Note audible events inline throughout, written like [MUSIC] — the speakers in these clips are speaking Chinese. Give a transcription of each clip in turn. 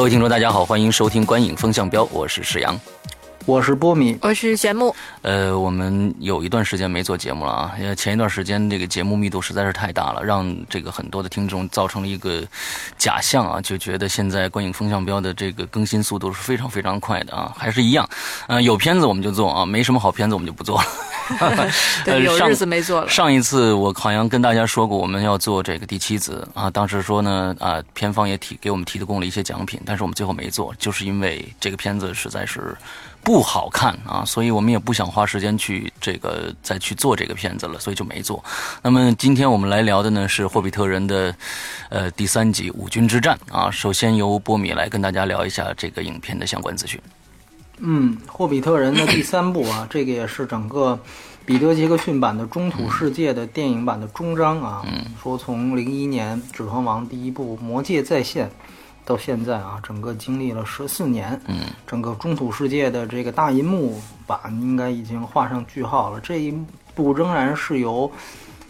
各位听众，大家好，欢迎收听《观影风向标》，我是石阳。我是波米，我是玄木。呃，我们有一段时间没做节目了啊，因为前一段时间这个节目密度实在是太大了，让这个很多的听众造成了一个假象啊，就觉得现在观影风向标的这个更新速度是非常非常快的啊，还是一样，呃，有片子我们就做啊，没什么好片子我们就不做了。[LAUGHS] 对，[LAUGHS] 有日子没做了。上一次我好像跟大家说过，我们要做这个第七子啊，当时说呢啊，片方也提给我们提供了一些奖品，但是我们最后没做，就是因为这个片子实在是。不好看啊，所以我们也不想花时间去这个再去做这个片子了，所以就没做。那么今天我们来聊的呢是《霍比特人》的呃第三集《五军之战》啊。首先由波米来跟大家聊一下这个影片的相关资讯。嗯，《霍比特人》的第三部啊，[COUGHS] 这个也是整个彼得·杰克逊版的《中土世界》的电影版的终章啊。嗯。说从零一年《指环王》第一部《魔戒再现》。到现在啊，整个经历了十四年，嗯，整个中土世界的这个大银幕版应该已经画上句号了。这一部仍然是由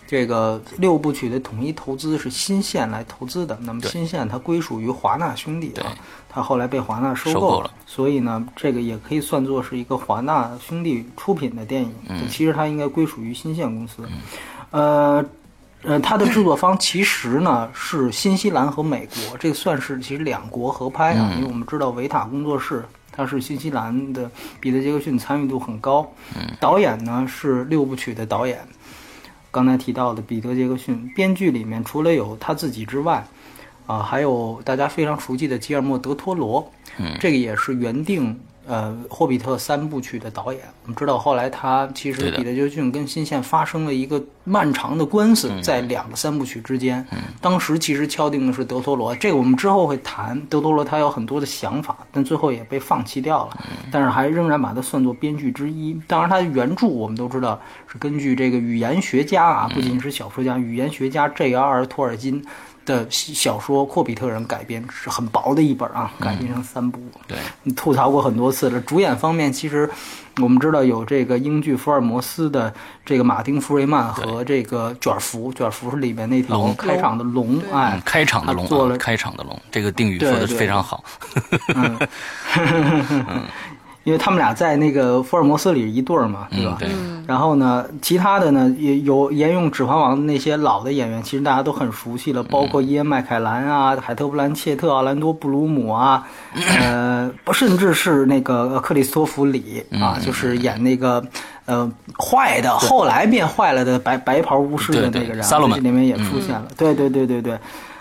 这个六部曲的统一投资是新线来投资的。那么新线它归属于华纳兄弟啊，它后来被华纳收购了，所以呢，这个也可以算作是一个华纳兄弟出品的电影。嗯其实它应该归属于新线公司，嗯呃。呃，它的制作方其实呢是新西兰和美国，这算是其实两国合拍啊。因为我们知道维塔工作室它是新西兰的，彼得·杰克逊参与度很高。导演呢是六部曲的导演，刚才提到的彼得·杰克逊。编剧里面除了有他自己之外，啊，还有大家非常熟悉的吉尔莫·德托罗，这个也是原定。呃，《霍比特》三部曲的导演，我们知道后来他其实彼得·杰克逊跟新线发生了一个漫长的官司，在两个三部曲之间。当时其实敲定的是德托罗，这个我们之后会谈。德托罗他有很多的想法，但最后也被放弃掉了。但是还仍然把他算作编剧之一。当然，他的原著我们都知道是根据这个语言学家啊，不仅是小说家，语言学家 J.R.R. 托尔金。的小说《霍比特人》改编是很薄的一本啊，改编成三部。对，你吐槽过很多次了。主演方面，其实我们知道有这个英剧《福尔摩斯》的这个马丁·福瑞曼和这个卷福，卷福是里面那条开场的龙，哎，开场的龙，做了开场的龙，这个定语说的非常好。嗯。[LAUGHS] [LAUGHS] 因为他们俩在那个福尔摩斯里一对儿嘛，对吧？对。然后呢，其他的呢也有沿用《指环王》的那些老的演员，其实大家都很熟悉了，包括伊恩·麦凯兰啊、海特·布兰切特、奥兰多·布鲁姆啊，[LAUGHS] 呃，甚至是那个克里斯托弗·里啊，就是演那个呃坏的，后来变坏了的白白袍巫师的那个人，萨洛这里面也出现了。对对对对对。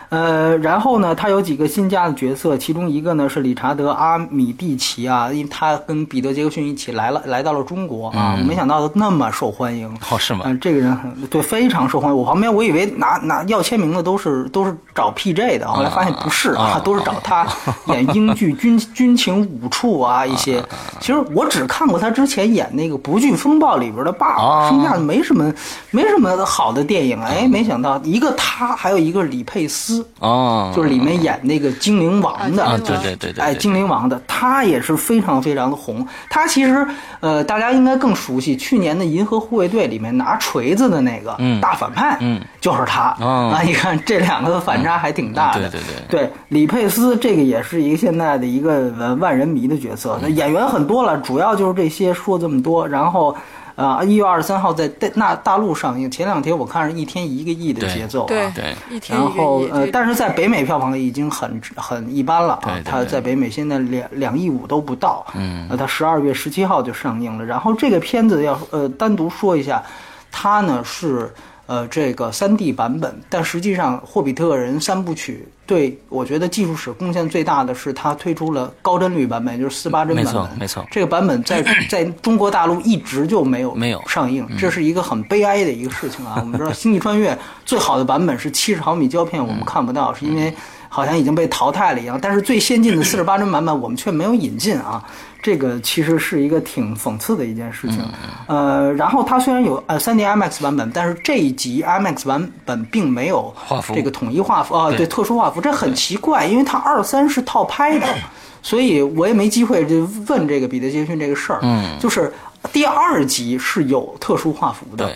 呃，然后呢，他有几个新加的角色，其中一个呢是理查德·阿米蒂奇啊，因为他跟彼得·杰克逊一起来了，来到了中国啊，没想到他那么受欢迎。哦，是吗？嗯，这个人很对，非常受欢迎。我旁边我以为拿拿要签名的都是都是找 P.J. 的，后来发现不是啊，都是找他 [LAUGHS] 演英剧军军情五处啊一些。其实我只看过他之前演那个《不惧风暴》里边的爸爸，剩下的没什么没什么好的电影。哎，没想到一个他，还有一个李佩斯。哦，就是里面演那个精灵王的，对对对对，哎，精灵王的，他也是非常非常的红。他其实，呃，大家应该更熟悉，去年的《银河护卫队》里面拿锤子的那个大反派，嗯，就是他。啊，你看这两个的反差还挺大的。对对对，对李佩斯这个也是一个现在的一个万人迷的角色。那演员很多了，主要就是这些说这么多，然后。啊，一月二十三号在大那大陆上映。前两天我看是一天一个亿的节奏，啊对，一天然后呃，但是在北美票房已经很很一般了啊。它在北美现在两两亿五都不到。嗯。呃，它十二月十七号就上映了。然后这个片子要呃单独说一下，它呢是。呃，这个三 D 版本，但实际上《霍比特人》三部曲对我觉得技术史贡献最大的是它推出了高帧率版本，就是四八帧版本。没错，没错。这个版本在 [CLEARS THROAT] 在中国大陆一直就没有没有上映，这是一个很悲哀的一个事情啊。我们知道《星际穿越》最好的版本是七十毫米胶片，我们看不到，是因为好像已经被淘汰了一样。但是最先进的四十八 [CLEARS THROAT] 帧版本我们却没有引进啊，这个其实是一个挺讽刺的一件事情。呃，然后它虽然有呃三 D IMAX 版本，但是这一集 IMAX 版本并没有这个统一画幅啊，对特殊画幅，这很奇怪，因为它二三是套拍的，所以我也没机会就问这个彼得杰逊这个事儿。嗯，就是第二集是有特殊画幅的。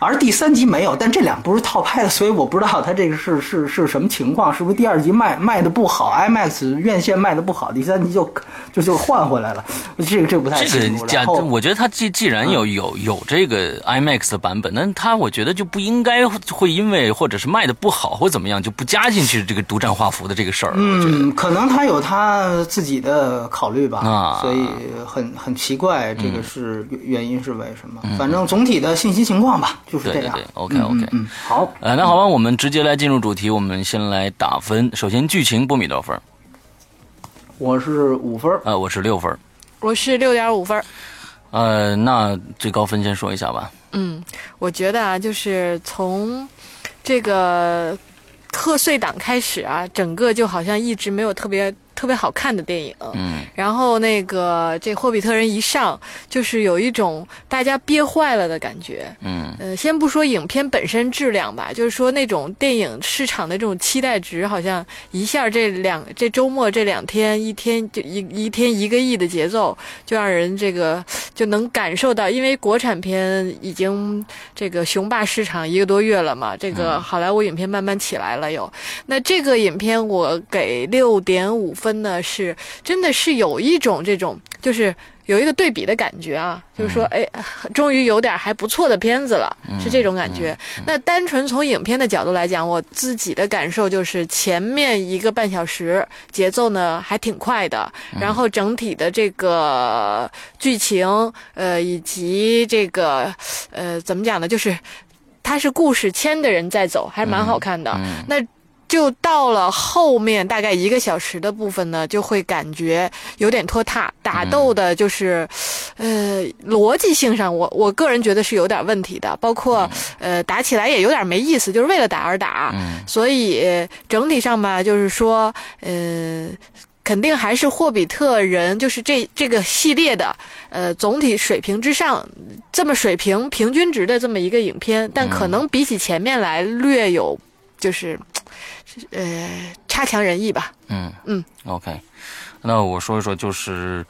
而第三集没有，但这两部是套拍的，所以我不知道它这个是是是什么情况，是不是第二集卖卖的不好，IMAX 院线卖的不好，第三集就就就换回来了，这个这个不太清楚。这个我觉得它既既然有有有这个 IMAX 的版本，那它我觉得就不应该会因为或者是卖的不好或怎么样就不加进去这个独占画幅的这个事儿。嗯，可能他有他自己的考虑吧，啊，所以很很奇怪，这个是原因是为什么？反正总体的信息情况吧。对对对，OK OK，嗯，好，呃，那好吧，我们直接来进入主题，我们先来打分。首先，剧情，波米多少分？我是五分，呃，我是六分，我是六点五分。呃，那最高分先说一下吧。嗯，我觉得啊，就是从这个贺岁档开始啊，整个就好像一直没有特别。特别好看的电影，嗯，然后那个这霍比特人一上，就是有一种大家憋坏了的感觉，嗯，呃，先不说影片本身质量吧，就是说那种电影市场的这种期待值，好像一下这两这周末这两天一天就一一天一个亿的节奏，就让人这个就能感受到，因为国产片已经这个雄霸市场一个多月了嘛，这个好莱坞影片慢慢起来了又，那这个影片我给六点五分。真的是，真的是有一种这种，就是有一个对比的感觉啊，就是说，哎，终于有点还不错的片子了，是这种感觉。那单纯从影片的角度来讲，我自己的感受就是前面一个半小时节奏呢还挺快的，然后整体的这个剧情，呃，以及这个，呃，怎么讲呢？就是它是故事牵的人在走，还是蛮好看的。那。就到了后面大概一个小时的部分呢，就会感觉有点拖沓，打斗的就是，呃，逻辑性上，我我个人觉得是有点问题的，包括呃打起来也有点没意思，就是为了打而打，所以整体上吧，就是说，呃，肯定还是霍比特人，就是这这个系列的，呃，总体水平之上，这么水平平均值的这么一个影片，但可能比起前面来略有，就是。呃，差强人意吧。嗯嗯，OK，那我说一说，就是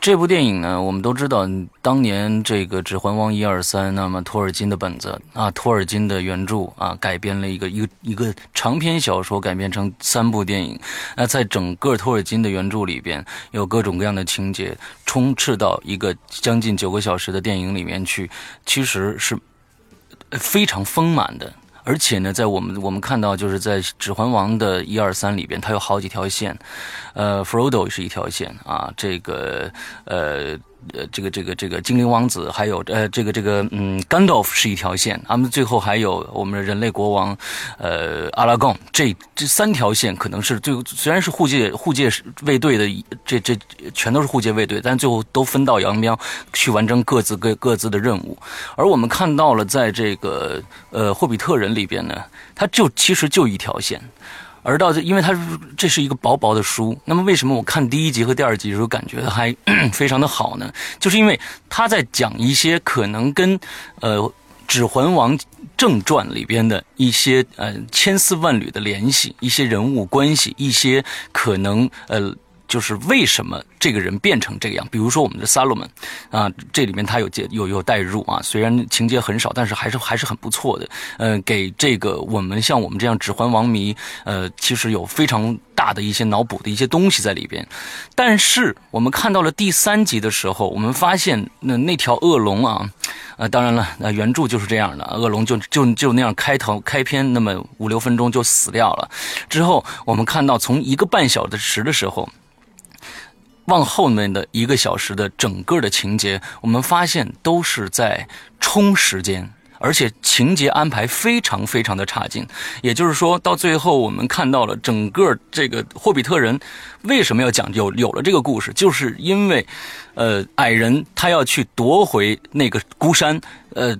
这部电影呢，我们都知道，当年这个《指环王》一二三，那么托尔金的本子啊，托尔金的原著啊，改编了一个一个一个长篇小说，改编成三部电影。那在整个托尔金的原著里边，有各种各样的情节，充斥到一个将近九个小时的电影里面去，其实是非常丰满的。而且呢，在我们我们看到，就是在《指环王》的一二三里边，它有好几条线，呃，Frodo 是一条线啊，这个呃。呃，这个这个这个精灵王子，还有呃，这个这个嗯甘道夫是一条线，他们最后还有我们人类国王，呃，阿拉贡，这这三条线可能是最虽然是护戒护戒卫队的，这这全都是护戒卫队，但最后都分道扬镳去完成各自各各自的任务。而我们看到了，在这个呃霍比特人里边呢，它就其实就一条线。而到这，因为它这是一个薄薄的书，那么为什么我看第一集和第二集的时候感觉还 [CLEARS THROAT] 非常的好呢？就是因为他在讲一些可能跟呃《指环王正传》里边的一些呃千丝万缕的联系，一些人物关系，一些可能呃。就是为什么这个人变成这个样？比如说我们的萨洛门，啊，这里面他有介有有代入啊，虽然情节很少，但是还是还是很不错的。呃，给这个我们像我们这样指环王迷，呃，其实有非常大的一些脑补的一些东西在里边。但是我们看到了第三集的时候，我们发现那那条恶龙啊，呃，当然了，那原著就是这样的，恶龙就就就那样开头开篇那么五六分钟就死掉了。之后我们看到从一个半小时的时候。往后面的一个小时的整个的情节，我们发现都是在冲时间，而且情节安排非常非常的差劲。也就是说到最后，我们看到了整个这个霍比特人为什么要讲有有了这个故事，就是因为，呃，矮人他要去夺回那个孤山，呃，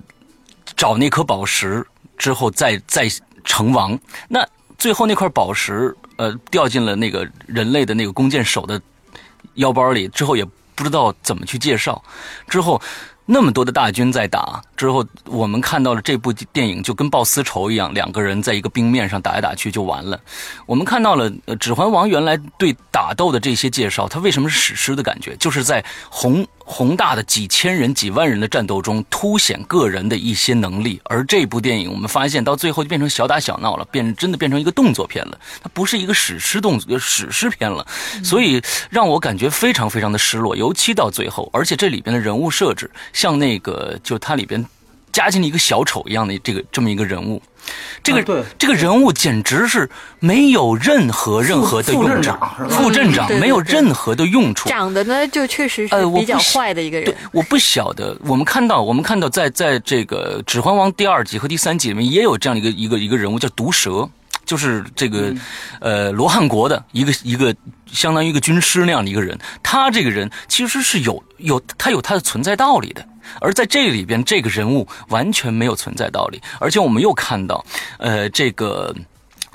找那颗宝石之后再再成王。那最后那块宝石，呃，掉进了那个人类的那个弓箭手的腰包里之后，也不知道怎么去介绍。之后那么多的大军在打，之后我们看到了这部电影就跟报私仇一样，两个人在一个冰面上打来打去就完了。我们看到了《指环王》原来对打斗的这些介绍，它为什么是史诗的感觉？就是在宏。宏大的几千人、几万人的战斗中，凸显个人的一些能力。而这部电影，我们发现到最后就变成小打小闹了，变真的变成一个动作片了。它不是一个史诗动作史诗片了，所以让我感觉非常非常的失落。尤其到最后，而且这里边的人物设置，像那个就它里边加进了一个小丑一样的这个这么一个人物。这个这个人物简直是没有任何任何的用处，副镇长没有任何的用处。长得呢，就确实是比较坏的一个人。我不晓得，我们看到，我们看到，在在这个《指环王》第二集和第三集里面，也有这样一个一个一个人物叫毒蛇，就是这个呃罗汉国的一个一个相当于一个军师那样的一个人。他这个人其实是有有他有他的存在道理的。而在这里边，这个人物完全没有存在道理，而且我们又看到，呃，这个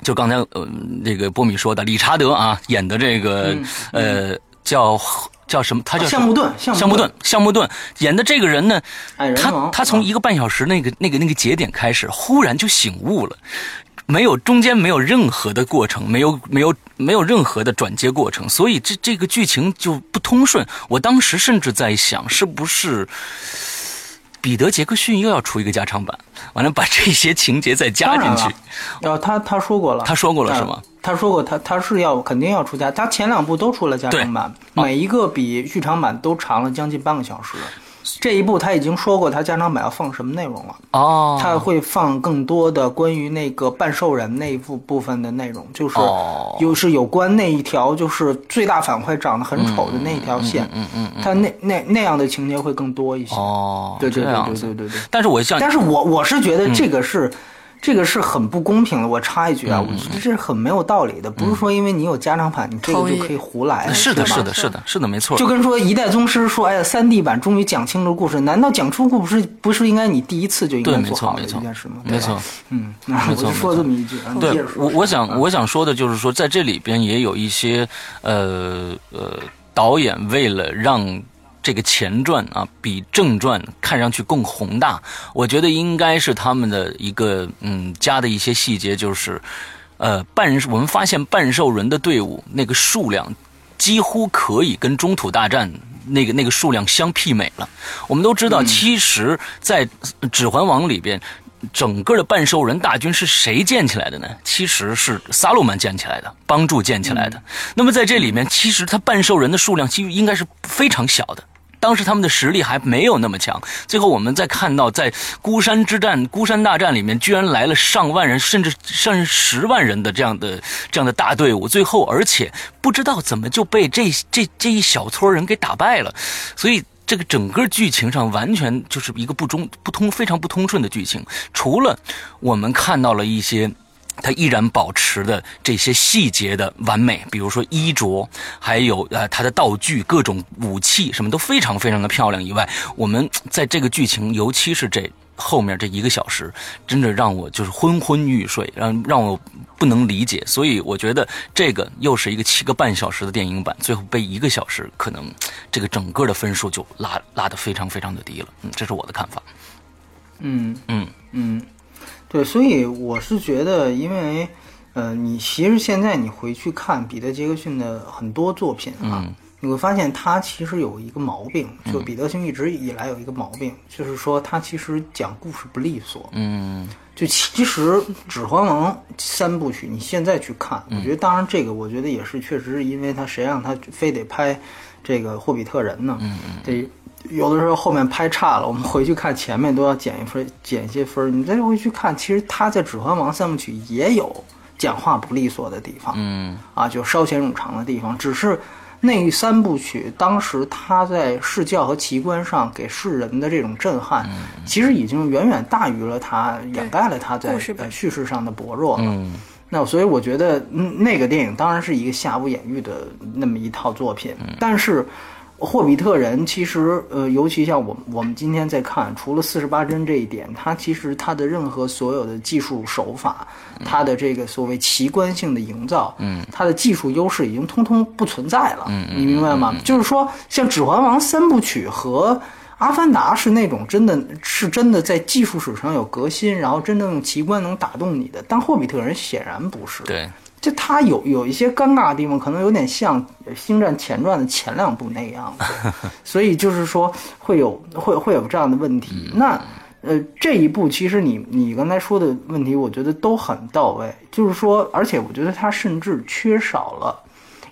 就刚才呃那个波米说的，理查德啊演的这个呃叫叫什么？他叫项目盾，项目盾，项目盾演的这个人呢，他他从一个半小时那个那个那个节点开始，忽然就醒悟了。没有中间没有任何的过程，没有没有没有任何的转接过程，所以这这个剧情就不通顺。我当时甚至在想，是不是彼得杰克逊又要出一个加长版，完了把这些情节再加进去？呃，他他说过了，他说过了是吗？他说过，他他是要肯定要出加，他前两部都出了加长版，每一个比剧场版都长了将近半个小时。这一部他已经说过，他加长版要放什么内容了？哦，他会放更多的关于那个半兽人那一部部分的内容，就是有是有关那一条，就是最大反派长得很丑的那一条线。嗯嗯嗯，他那那那样的情节会更多一些。哦，对对对对对对对。但是我想，但是我我是觉得这个是。这个是很不公平的，我插一句啊，我觉得这是很没有道理的，不是说因为你有加长版，你这个就可以胡来。是的，是的，是的，是的，没错。就跟说一代宗师说，哎呀，三 D 版终于讲清楚故事，难道讲出故事不是应该你第一次就应该做好的一件事吗？没错，嗯，我就说这么一句。对，我我想我想说的就是说，在这里边也有一些呃呃导演为了让。这个前传啊，比正传看上去更宏大。我觉得应该是他们的一个嗯加的一些细节，就是，呃，半我们发现半兽人的队伍那个数量几乎可以跟中土大战那个那个数量相媲美了。我们都知道，其实，在指环王里边，整个的半兽人大军是谁建起来的呢？其实是萨鲁曼建起来的，帮助建起来的。那么在这里面，其实他半兽人的数量其实应该是非常小的。当时他们的实力还没有那么强，最后我们再看到在孤山之战、孤山大战里面，居然来了上万人，甚至甚至十万人的这样的这样的大队伍，最后而且不知道怎么就被这这这一小撮人给打败了，所以这个整个剧情上完全就是一个不中不通、非常不通顺的剧情，除了我们看到了一些。他依然保持的这些细节的完美，比如说衣着，还有呃他的道具、各种武器，什么都非常非常的漂亮。以外，我们在这个剧情，尤其是这后面这一个小时，真的让我就是昏昏欲睡，让让我不能理解。所以我觉得这个又是一个七个半小时的电影版，最后被一个小时，可能这个整个的分数就拉拉的非常非常的低了。嗯，这是我的看法。嗯嗯嗯。对，所以我是觉得，因为，呃，你其实现在你回去看彼得·杰克逊的很多作品啊，你会发现他其实有一个毛病，就彼得逊一直以来有一个毛病，就是说他其实讲故事不利索。嗯，就其实《指环王》三部曲，你现在去看，我觉得当然这个，我觉得也是确实是因为他谁让他非得拍这个霍比特人呢？嗯嗯，得。有的时候后面拍差了，我们回去看前面都要减一分，减一些分。你再回去看，其实他在《指环王》三部曲也有讲话不利索的地方，嗯，啊，就稍显冗长的地方。只是那三部曲当时他在视教和奇观上给世人的这种震撼，其实已经远远大于了他掩盖了他在叙事上的薄弱了。那所以我觉得，那个电影当然是一个瑕不掩瑜的那么一套作品，但是。霍比特人其实，呃，尤其像我我们今天在看，除了四十八帧这一点，它其实它的任何所有的技术手法，它的这个所谓奇观性的营造，嗯，它的技术优势已经通通不存在了，嗯你明白吗？就是说，像《指环王》三部曲和《阿凡达》是那种真的是真的在技术史上有革新，然后真正用奇观能打动你的，但霍比特人显然不是，对，就它有有一些尴尬的地方，可能有点像《星战前传》的前两部那样子，[LAUGHS] 所以就是说会有会会有这样的问题。那呃这一步其实你你刚才说的问题，我觉得都很到位，就是说，而且我觉得它甚至缺少了。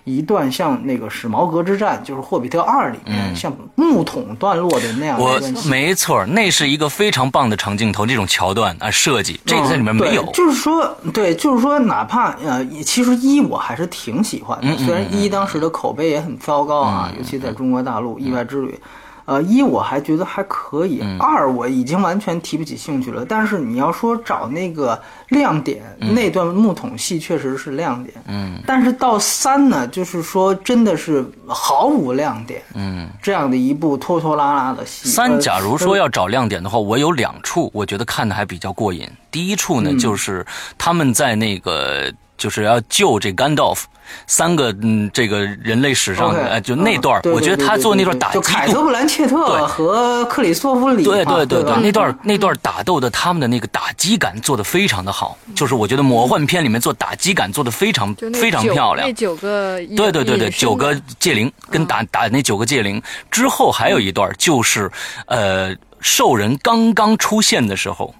一段像那个史矛革之战，就是《霍比特二》里面像木桶段落的那样的我一段戏没错，那是一个非常棒的长镜头，这种桥段啊设计，这个在里面没有嗯。就是说，对，就是说，哪怕呃，其实一我还是挺喜欢嗯的，虽然一当时的口碑也很糟糕啊，尤其在中国大陆《意外之旅》。呃，一我还觉得还可以，嗯二我已经完全提不起兴趣了。但是你要说找那个亮点，那段木桶戏确实是亮点。嗯，但是到三呢，就是说真的是毫无亮点。嗯，这样的一部拖拖拉拉的戏。三，呃假如说要找亮点的话，我有两处，我觉得看的还比较过瘾。第一处呢，嗯就是他们在那个就是要救这甘道夫三个嗯，这个人类史上的，呃就那段嗯，我觉得他做那段打击就凯特布兰切特和克里斯托弗里，对对对对那段那段打斗的他们的那个打击感做的非常的好，就是我觉得魔幻片里面做打击感做的非常非常漂亮那。九个对对对对，九个戒灵跟打打那九个戒灵之后，还有一段就是，呃，兽人刚刚出现的时候。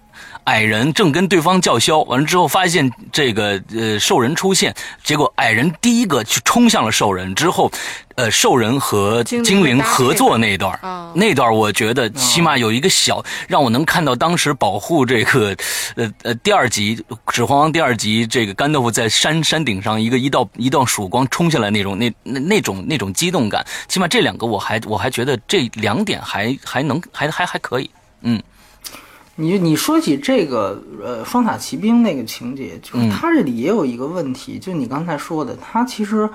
矮人正跟对方叫嚣，完了之后发现这个呃兽人出现，结果矮人第一个去冲向了兽人，之后，呃兽人和精灵合作那一段，啊那段我觉得起码有一个小，让我能看到当时保护这个，呃呃第二集《指环王》第二集，这个甘豆腐在山山顶上一个一道一道曙光冲下来那种那那那种那种激动感，起码这两个我还我还觉得这两点还还能还还还可以，嗯你你说起这个呃双塔奇兵那个情节，就是嗯。他这里也有一个问题，就你刚才说的，他其实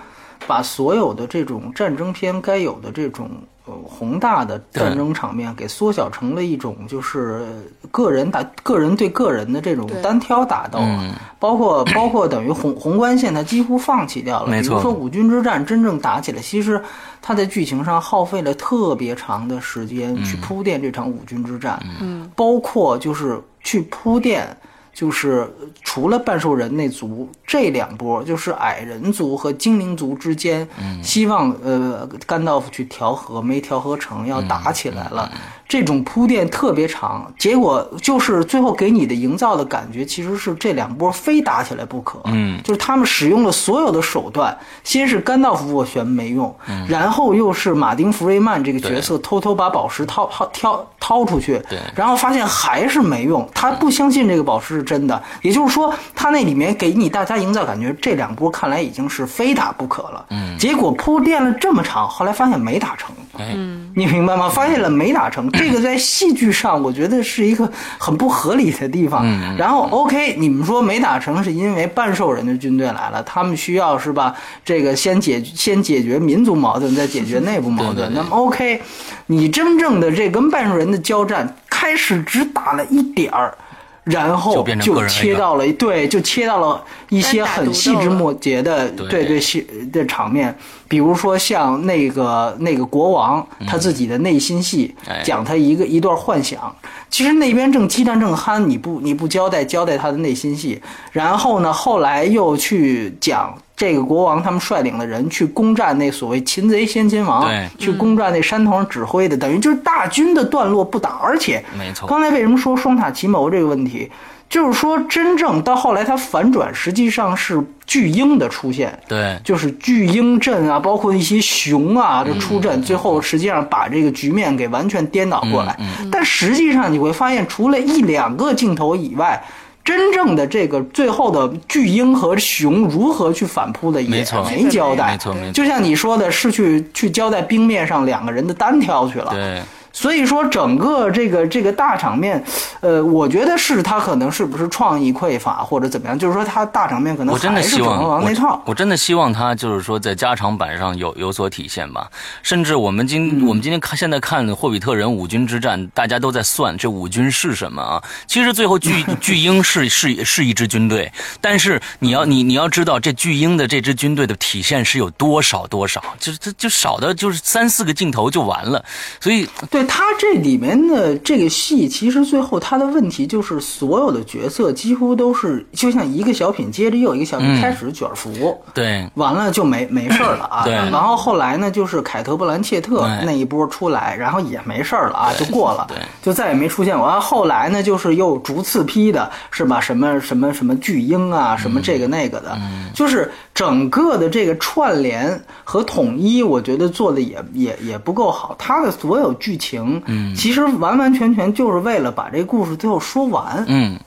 把所有的这种战争片该有的这种呃宏大的战争场面给缩小成了一种就是个人打个人对个人的这种单挑打斗，嗯。包括包括等于宏宏观线，它几乎放弃掉了。没错比如说五军之战真正打起来，其实它在剧情上耗费了特别长的时间去铺垫这场五军之战，嗯，包括就是去铺垫。就是除了半兽人那族这两波，就是矮人族和精灵族之间，希望呃甘道夫去调和，没调和成，要打起来了。这种铺垫特别长，结果就是最后给你的营造的感觉，其实是这两波非打起来不可。嗯，就是他们使用了所有的手段，先是甘道夫斡旋没用，然后又是马丁弗瑞曼这个角色偷偷把宝石掏掏掏掏出去，对然后发现还是没用，他不相信这个宝石是真的，也就是说，他那里面给你大家营造感觉，这两波看来已经是非打不可了。嗯，结果铺垫了这么长，后来发现没打成。哎，你明白吗？发现了没打成，这个在戏剧上我觉得是一个很不合理的地方。然后 OK，你们说没打成是因为半兽人的军队来了，他们需要是吧？这个先解先解决民族矛盾，再解决内部矛盾。那么 OK，你真正的这跟半兽人的交战开始只打了一点儿。然后就切到了对，就切到了一些很细枝末节的对对对戏的场面，比如说像那个那个国王他自己的内心戏，哎讲他一个一段幻想。其实那边正激战正酣，你不你不交代交代他的内心戏，然后呢，后来又去讲这个国王他们率领的人去攻占那所谓擒贼先擒王，去攻占那山头上指挥的，等于就是大军的段落不打，而且没错刚才为什么说双塔奇谋这个问题？就是说，真正到后来它反转，实际上是巨婴的出现，对，就是巨婴阵啊，包括一些熊啊这出阵，最后实际上把这个局面给完全颠倒过来。但实际上你会发现，除了一两个镜头以外。真正的这个最后的巨婴和熊如何去反扑的也没交代，没错没错。就像你说的，是去去交代冰面上两个人的单挑去了。对，所以说整个这个这个大场面，呃，我觉得是他可能是不是创意匮乏或者怎么样，就是说他大场面可能我真的还是《指希望我。我真的希望他就是说在加长版上有有所体现吧。甚至我们今、嗯我们今天看现在看《霍比特人五军之战》，大家都在算这五军是什么啊？其实最后巨 [LAUGHS] 巨鹰是是是一支军队，但是你要你你要知道这巨鹰的这支军队的体现是有多少多少，就就就少的就是三四个镜头就完了。所以对他这里面的这个戏，其实最后他的问题就是所有的角色几乎都是就像一个小品接着又一个小品嗯开始卷福。对完了就没没事儿了啊，对然后后来呢，就是凯特·布兰切特那一波出来，然后也没事儿了啊，就过了对，就再也没出现过。完后来呢，就是又逐次批的，是吧？什么什么什么巨婴啊，什么这个那个的，就是整个的这个串联和统一，我觉得做的也也也不够好。他的所有剧情，其实完完全全就是为了把这故事最后说完。嗯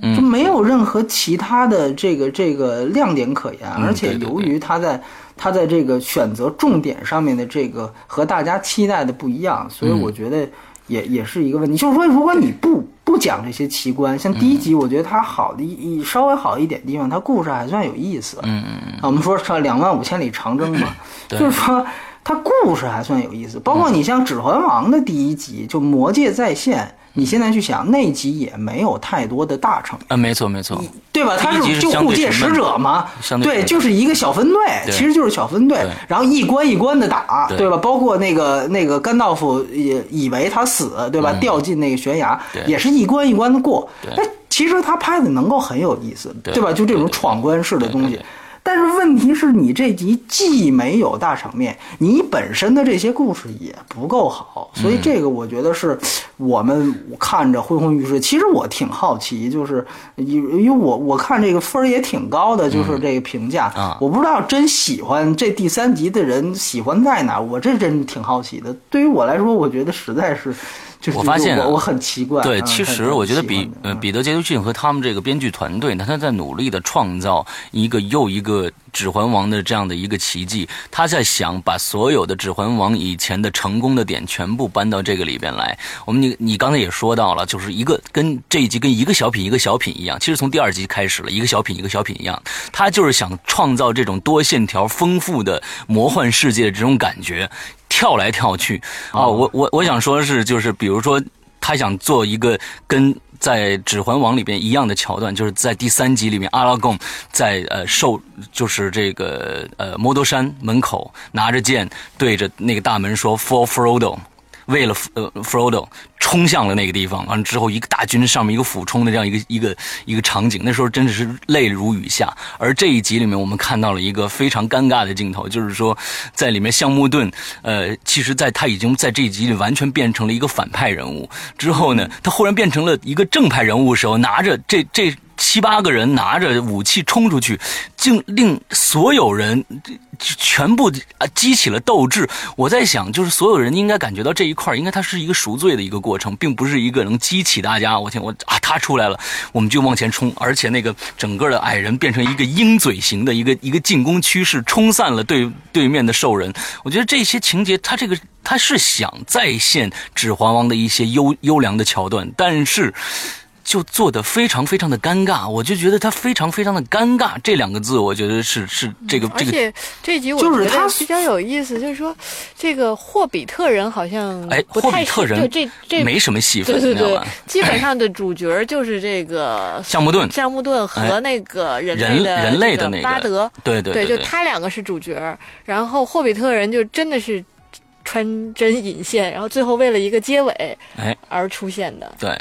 嗯就没有任何其他的这个这个亮点可言，而且由于他在他在这个选择重点上面的这个和大家期待的不一样，所以我觉得也也是一个问题。就是说，如果你不不讲这些奇观，像第一集，我觉得它好的一一稍微好一点地方，它故事还算有意思。嗯嗯嗯，啊，我们说说两万五千里长征嘛，对 [LAUGHS] 就是说它故事还算有意思。包括你像《指环王》的第一集，就魔界再现，你现在去想那集也没有太多的大成。啊，没错没错，对吧？他是救护界使者嘛，对，就是一个小分队，其实就是小分队，然后一关一关的打，对对吧？包括那个那个甘道夫也以为他死，对吧？嗯掉进那个悬崖，也是一关一关的过对。哎，其实他拍的能够很有意思，对对吧？就这种闯关式的东西。但是问题是你这集既没有大场面，你本身的这些故事也不够好，所嗯以这个我觉得是我们看着昏昏欲睡。其实我挺好奇，就是因因为我我看这个分儿也挺高的，就是这个评价，啊我不知道真喜欢这第三集的人喜欢在哪儿，我这真挺好奇的。对于我来说，我觉得实在是。就是我发现啊我我很奇怪。对，嗯其实我觉得比呃嗯彼得杰克逊和他们这个编剧团队呢，他在努力的创造一个又一个《指环王》的这样的一个奇迹。他在想把所有的《指环王》以前的成功的点全部搬到这个里边来。我们你你刚才也说到了，就是一个跟这一集跟一个小品一个小品一样，其实从第二集开始了，一个小品一个小品一样，他就是想创造这种多线条丰富的魔幻世界的这种感觉。跳来跳去啊！我我我想说的是，就是比如说，他想做一个跟在《指环王》里边一样的桥段，就是在第三集里面，阿拉贡在呃受就是这个呃摩多山门口拿着剑对着那个大门说 “For Frodo”。为了呃 Frodo 冲向了那个地方，完了之后一个大军上面一个俯冲的这样一个一个一个场景，那时候真的是泪如雨下。而这一集里面，我们看到了一个非常尴尬的镜头，就是说在里面橡木盾，呃，其实在他已经在这一集里完全变成了一个反派人物。之后呢，他忽然变成了一个正派人物的时候，拿着这这。七八个人拿着武器冲出去，竟令所有人全部啊激起了斗志。我在想，就是所有人应该感觉到这一块，应该它是一个赎罪的一个过程，过程并不是一个能激起大家。我天，我啊，他出来了，我们就往前冲，而且那个整个的矮人变成一个鹰嘴型的一个一个进攻趋势，冲散了对对面的兽人。我觉得这些情节，他这个他是想再现《指环王》的一些优优良的桥段，但是。就做的非常非常的尴尬，我就觉得他非常非常的尴尬这两个字，我觉得是是这个这个而且这集我就是他觉得比较有意思，就是说这个霍比特人好像哎，霍比特人就这这没什么戏份，对对对基本上的主角就是这个橡木盾橡木顿和那个人类的人人类的那个巴德，对对对就他两个是主角，然后霍比特人就真的是穿针引线，然后最后为了一个结尾哎。而出现的。对，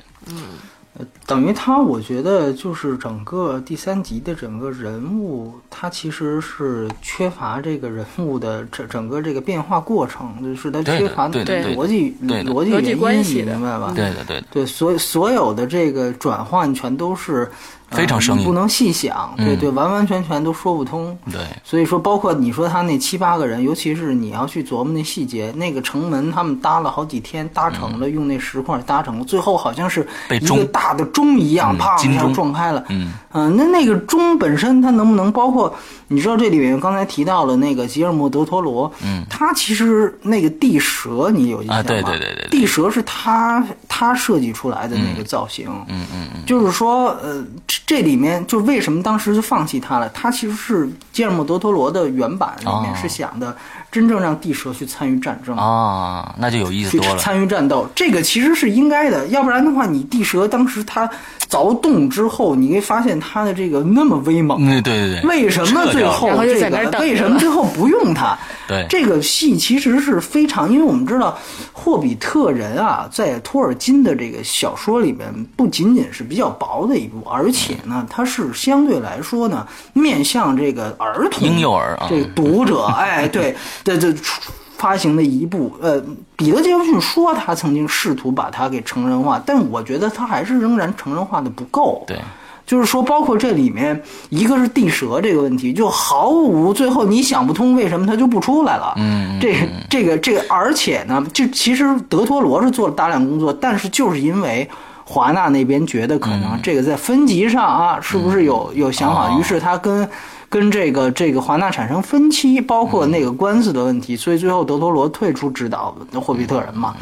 等于他，我觉得就是整个第三集的整个人物，他其实是缺乏这个人物的整整个这个变化过程，就是他缺乏对逻辑逻辑逻辑原因，关系明白吧？对的对的，对，所所有的这个转换全都是呃非常生硬不能细想，对嗯对，完完全全都说不通。对所以说，包括你说他那七八个人，尤其是你要去琢磨那细节，那个城门他们搭了好几天，搭成了，用那石块搭成了，最后好像是一个大的钟一样，嗯啪一下撞开了。嗯嗯、那那个钟本身它能不能包括括你知道这里面刚才提到了那个吉尔莫·德托罗，嗯，他其实那个地蛇你有印象吗？对对对对地蛇是他他设计出来的那个造型，嗯嗯嗯，就是说，呃，这这里面就为什么当时就放弃他了？他其实是吉尔莫·德托罗的原版里面哦是想的，真正让地蛇去参与战争。啊，那就有意思多了。参与战斗，这个其实是应该的，要不然的话，你地蛇当时它凿洞之后，你会发现它的这个那么威猛，嗯，对对对，为什么最后这个为什么最后不用它？对。这个戏其实是非常，因为我们知道霍比特人啊，在托尔金的这个小说里面，不仅仅是比较薄的一部，而且呢，它是相对来说呢，面向这个儿童、婴幼儿啊。这个读者，[LAUGHS] 哎，对，这这。发行的一部，呃，彼得·杰克逊说他曾经试图把它给成人化，但我觉得他还是仍然成人化的不够。对，就是说，包括这里面一个是地蛇这个问题，就毫无最后你想不通为什么它就不出来了。嗯，这个这个这个，而且呢，就其实德托罗是做了大量工作，但是就是因为华纳那边觉得可能这个在分级上啊，是不是有有想法，哦于是他跟。跟这个这个华纳产生分歧，包括那个官司的问题，所以最后德托罗退出指导霍比特人嘛。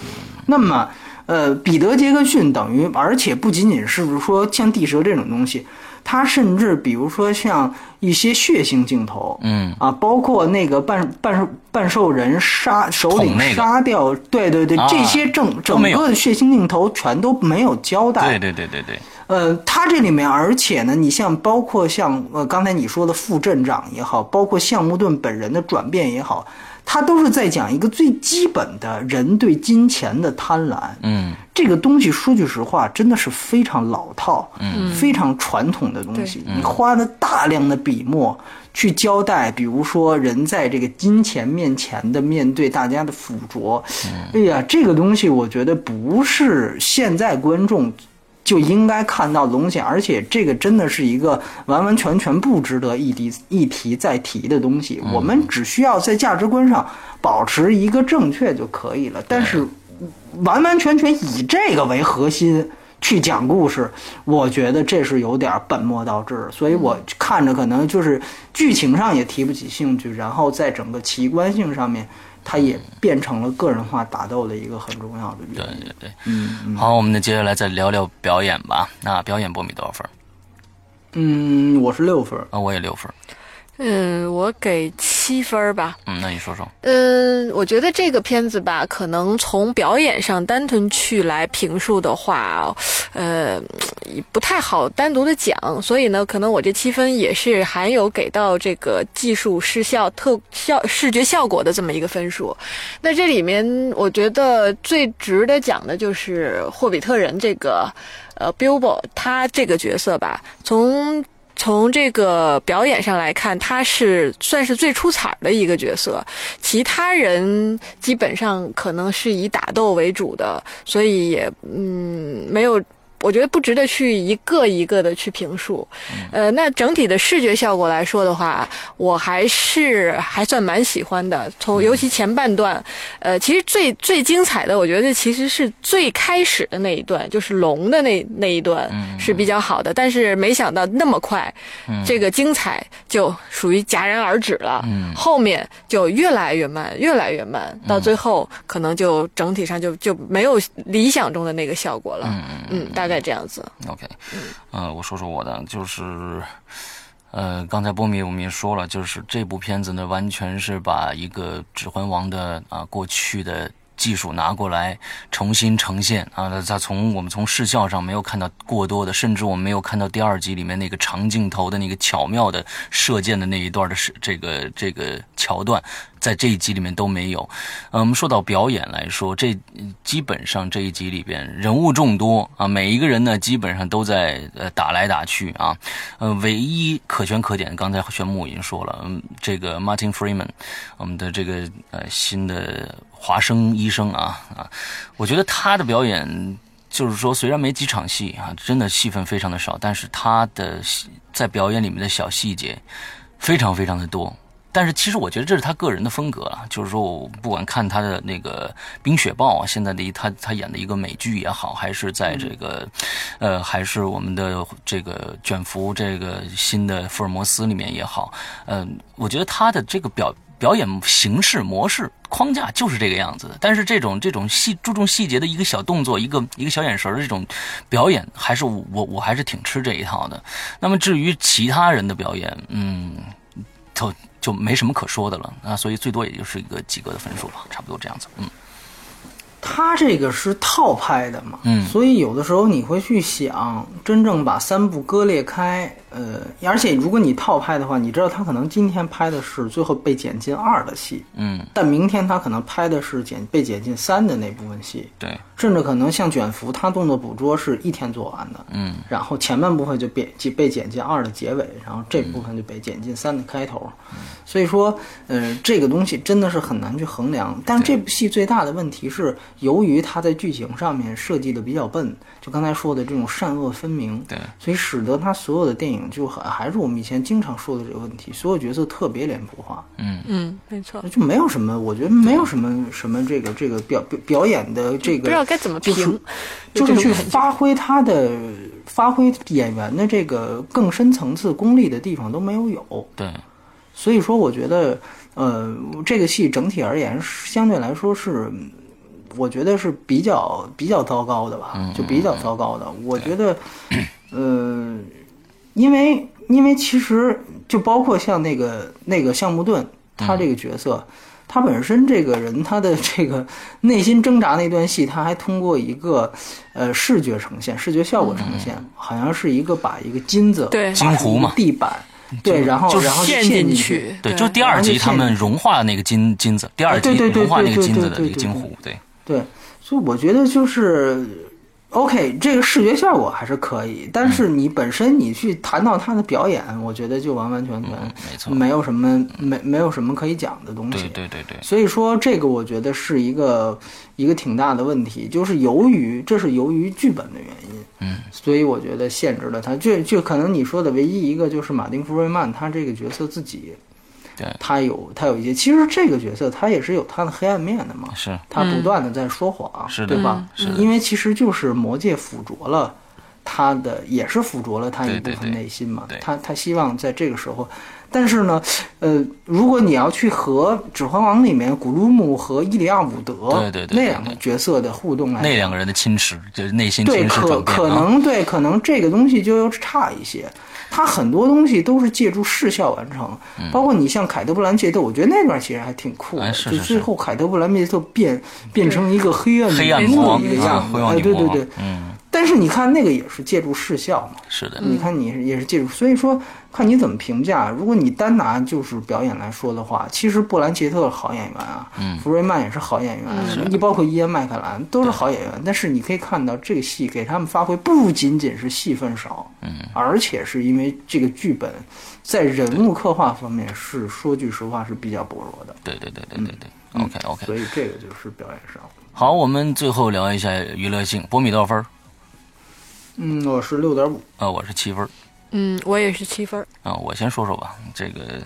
那么，呃，彼得·杰克逊等于，而且不仅仅是说像地蛇这种东西，他甚至比如说像一些血腥镜头，嗯啊，包括那个半半半兽人杀首领杀掉，对对对，啊这些整整个的血腥镜头全都没有交代。对对对对对，呃，它这里面，而且呢，你像包括像呃刚才你说的副镇长也好，包括橡木盾本人的转变也好，他都是在讲一个最基本的人对金钱的贪婪。嗯这个东西说句实话，真的是非常老套，嗯，非常传统的东西。你花了大量的笔墨去交代，比如说人在这个金钱面前的面对大家的附着，哎呀，这个东西我觉得不是现在观众。就应该看到的东西，而且这个真的是一个完完全全不值得一提一提再提的东西。我们只需要在价值观上保持一个正确就可以了。但是完完全全以这个为核心去讲故事，我觉得这是有点本末倒置。所以我看着可能就是剧情上也提不起兴趣，然后在整个奇观性上面，它也变成了个人化打斗的一个很重要的原因。对对对。嗯好，我们那接下来再聊聊表演吧。那表演波米多少分？嗯，我是六分。啊，我也六分。嗯，我给七分儿吧。嗯，那你说说。嗯，我觉得这个片子吧，可能从表演上单纯去来评述的话，呃，不太好单独的讲。所以呢，可能我这七分也是含有给到这个技术视效特效视觉效果的这么一个分数。那这里面，我觉得最值得讲的就是霍比特人这个，呃，Bilbo 他这个角色吧，从。从这个表演上来看，他是算是最出彩的一个角色，其他人基本上可能是以打斗为主的，所以也嗯没有。我觉得不值得去一个一个的去评述，呃，那整体的视觉效果来说的话，我还是还算蛮喜欢的。从尤其前半段，呃，其实最最精彩的，我觉得其实是最开始的那一段，就是龙的那那一段是比较好的。但是没想到那么快，这个精彩就属于戛然而止了。后面就越来越慢，越来越慢，到最后可能就整体上就就没有理想中的那个效果了。嗯，大。大概这样子。OK，呃，我说说我的，就是，呃，刚才波米我们也说了，就是这部片子呢，完全是把一个《指环王》的啊过去的技术拿过来重新呈现啊。再从我们从视效上没有看到过多的，甚至我们没有看到第二集里面那个长镜头的那个巧妙的射箭的那一段的是这个这个桥段。在这一集里面都没有。嗯，我们说到表演来说，这基本上这一集里边人物众多啊，每一个人呢基本上都在呃打来打去啊。呃，唯一可圈可点，刚才玄木已经说了，嗯，这个 Martin Freeman，我们的这个呃新的华生医生啊啊，我觉得他的表演。就是说，虽然没几场戏啊，真的戏份非常的少，但是他的在表演里面的小细节非常非常的多。但是其实我觉得这是他个人的风格啊，就是说我不管看他的那个《冰雪暴》啊，现在的他他演的一个美剧也好，还是在这个，呃，还是我们的这个卷福这个新的福尔摩斯里面也好，嗯、我觉得他的这个表表演形式模式框架就是这个样子的。但是这种这种细注重细节的一个小动作，一个一个小眼神儿的这种表演，还是我我我还是挺吃这一套的。那么至于其他人的表演，嗯，就就没什么可说的了啊，所以最多也就是一个及格的分数吧，差不多这样子。嗯他这个是套拍的嘛，嗯所以有的时候你会去想，真正把三部割裂开，呃，而且如果你套拍的话，你知道他可能今天拍的是最后被剪进二的戏，嗯，但明天他可能拍的是剪被剪进三的那部分戏，对，甚至可能像卷福，他动作捕捉是一天做完的，嗯然后前半部分就被就被剪进二的结尾，然后这部分就被剪进三的开头。所以说，呃，这个东西真的是很难去衡量。但是这部戏最大的问题是，由于它在剧情上面设计的比较笨，就刚才说的这种善恶分明，对，所以使得他所有的电影就很还是我们以前经常说的这个问题，所有角色特别脸谱化。嗯。嗯，没错，就没有什么，我觉得没有什么什么这个这个表表表演的这个不知道该怎么就是评，就是去发挥他的发挥演员的这个更深层次功力的地方都没有有，对，所以说我觉得，呃，这个戏整体而言相对来说是，我觉得是比较比较糟糕的吧，就比较糟糕的。我觉得，呃，因为因为其实就包括像那个那个橡木盾，他这个角色。他本身这个人，他的这个内心挣扎那段戏，他还通过一个呃视觉呈现、视觉效果呈现，好像是一个把一个金子对金湖嘛地板，对，然后就是然后陷陷进去，对，就第二集他们融化那个金金子，第二集啊对对对融化那个对对金子的对对对一个金壶，对，对，所以我觉得就是，OK，这个视觉效果还是可以，但是你本身你去谈到他的表演，我觉得就完完全全嗯没错，没有什么没没有什么可以讲的东西。对对对对，所以说，这个我觉得是一个一个挺大的问题，就是由于这是由于剧本的原因，嗯，所以我觉得限制了他。就就可能你说的唯一一个就是马丁·弗瑞曼他这个角色自己，对。他有他有一些，其实这个角色他也是有他的黑暗面的嘛，是。他不断的在说谎，嗯。是的。对吧？是的。因为其实就是魔界附着了他的，也是附着了他一部分内心嘛。对。他他希望在这个时候，但是呢，呃，如果你要去和《指环王》里面古鲁姆和伊里亚伍德对对对对那两个角色的互动来，那两个人的侵蚀，就是内心对，可可能对，可能这个东西就要差一些。他很多东西都是借助视效完成，包括你像凯德·布兰切特，我觉得那段其实还挺酷的。就最后凯德·布兰切特变变成一个黑暗黑暗魔一个样，子，对对对。，嗯，但是你看那个也是借助视效嘛，是的，你看你也是借助，所以说看你怎么评价。如果你单拿就是表演来说的话，其实布兰杰特好演员啊，嗯。福瑞曼也是好演员，你包括伊恩麦克兰都是好演员。但是你可以看到这个戏给他们发挥不仅仅是戏份少，嗯，而且是因为这个剧本在人物刻画方面是说句实话是比较薄弱的，对对对对对对，OK OK，所以这个就是表演上。好，我们最后聊一下娱乐性，波米多少分儿？嗯，我是六点五，啊，我是七分儿。嗯，我也是七分儿。啊，我先说说吧。这个，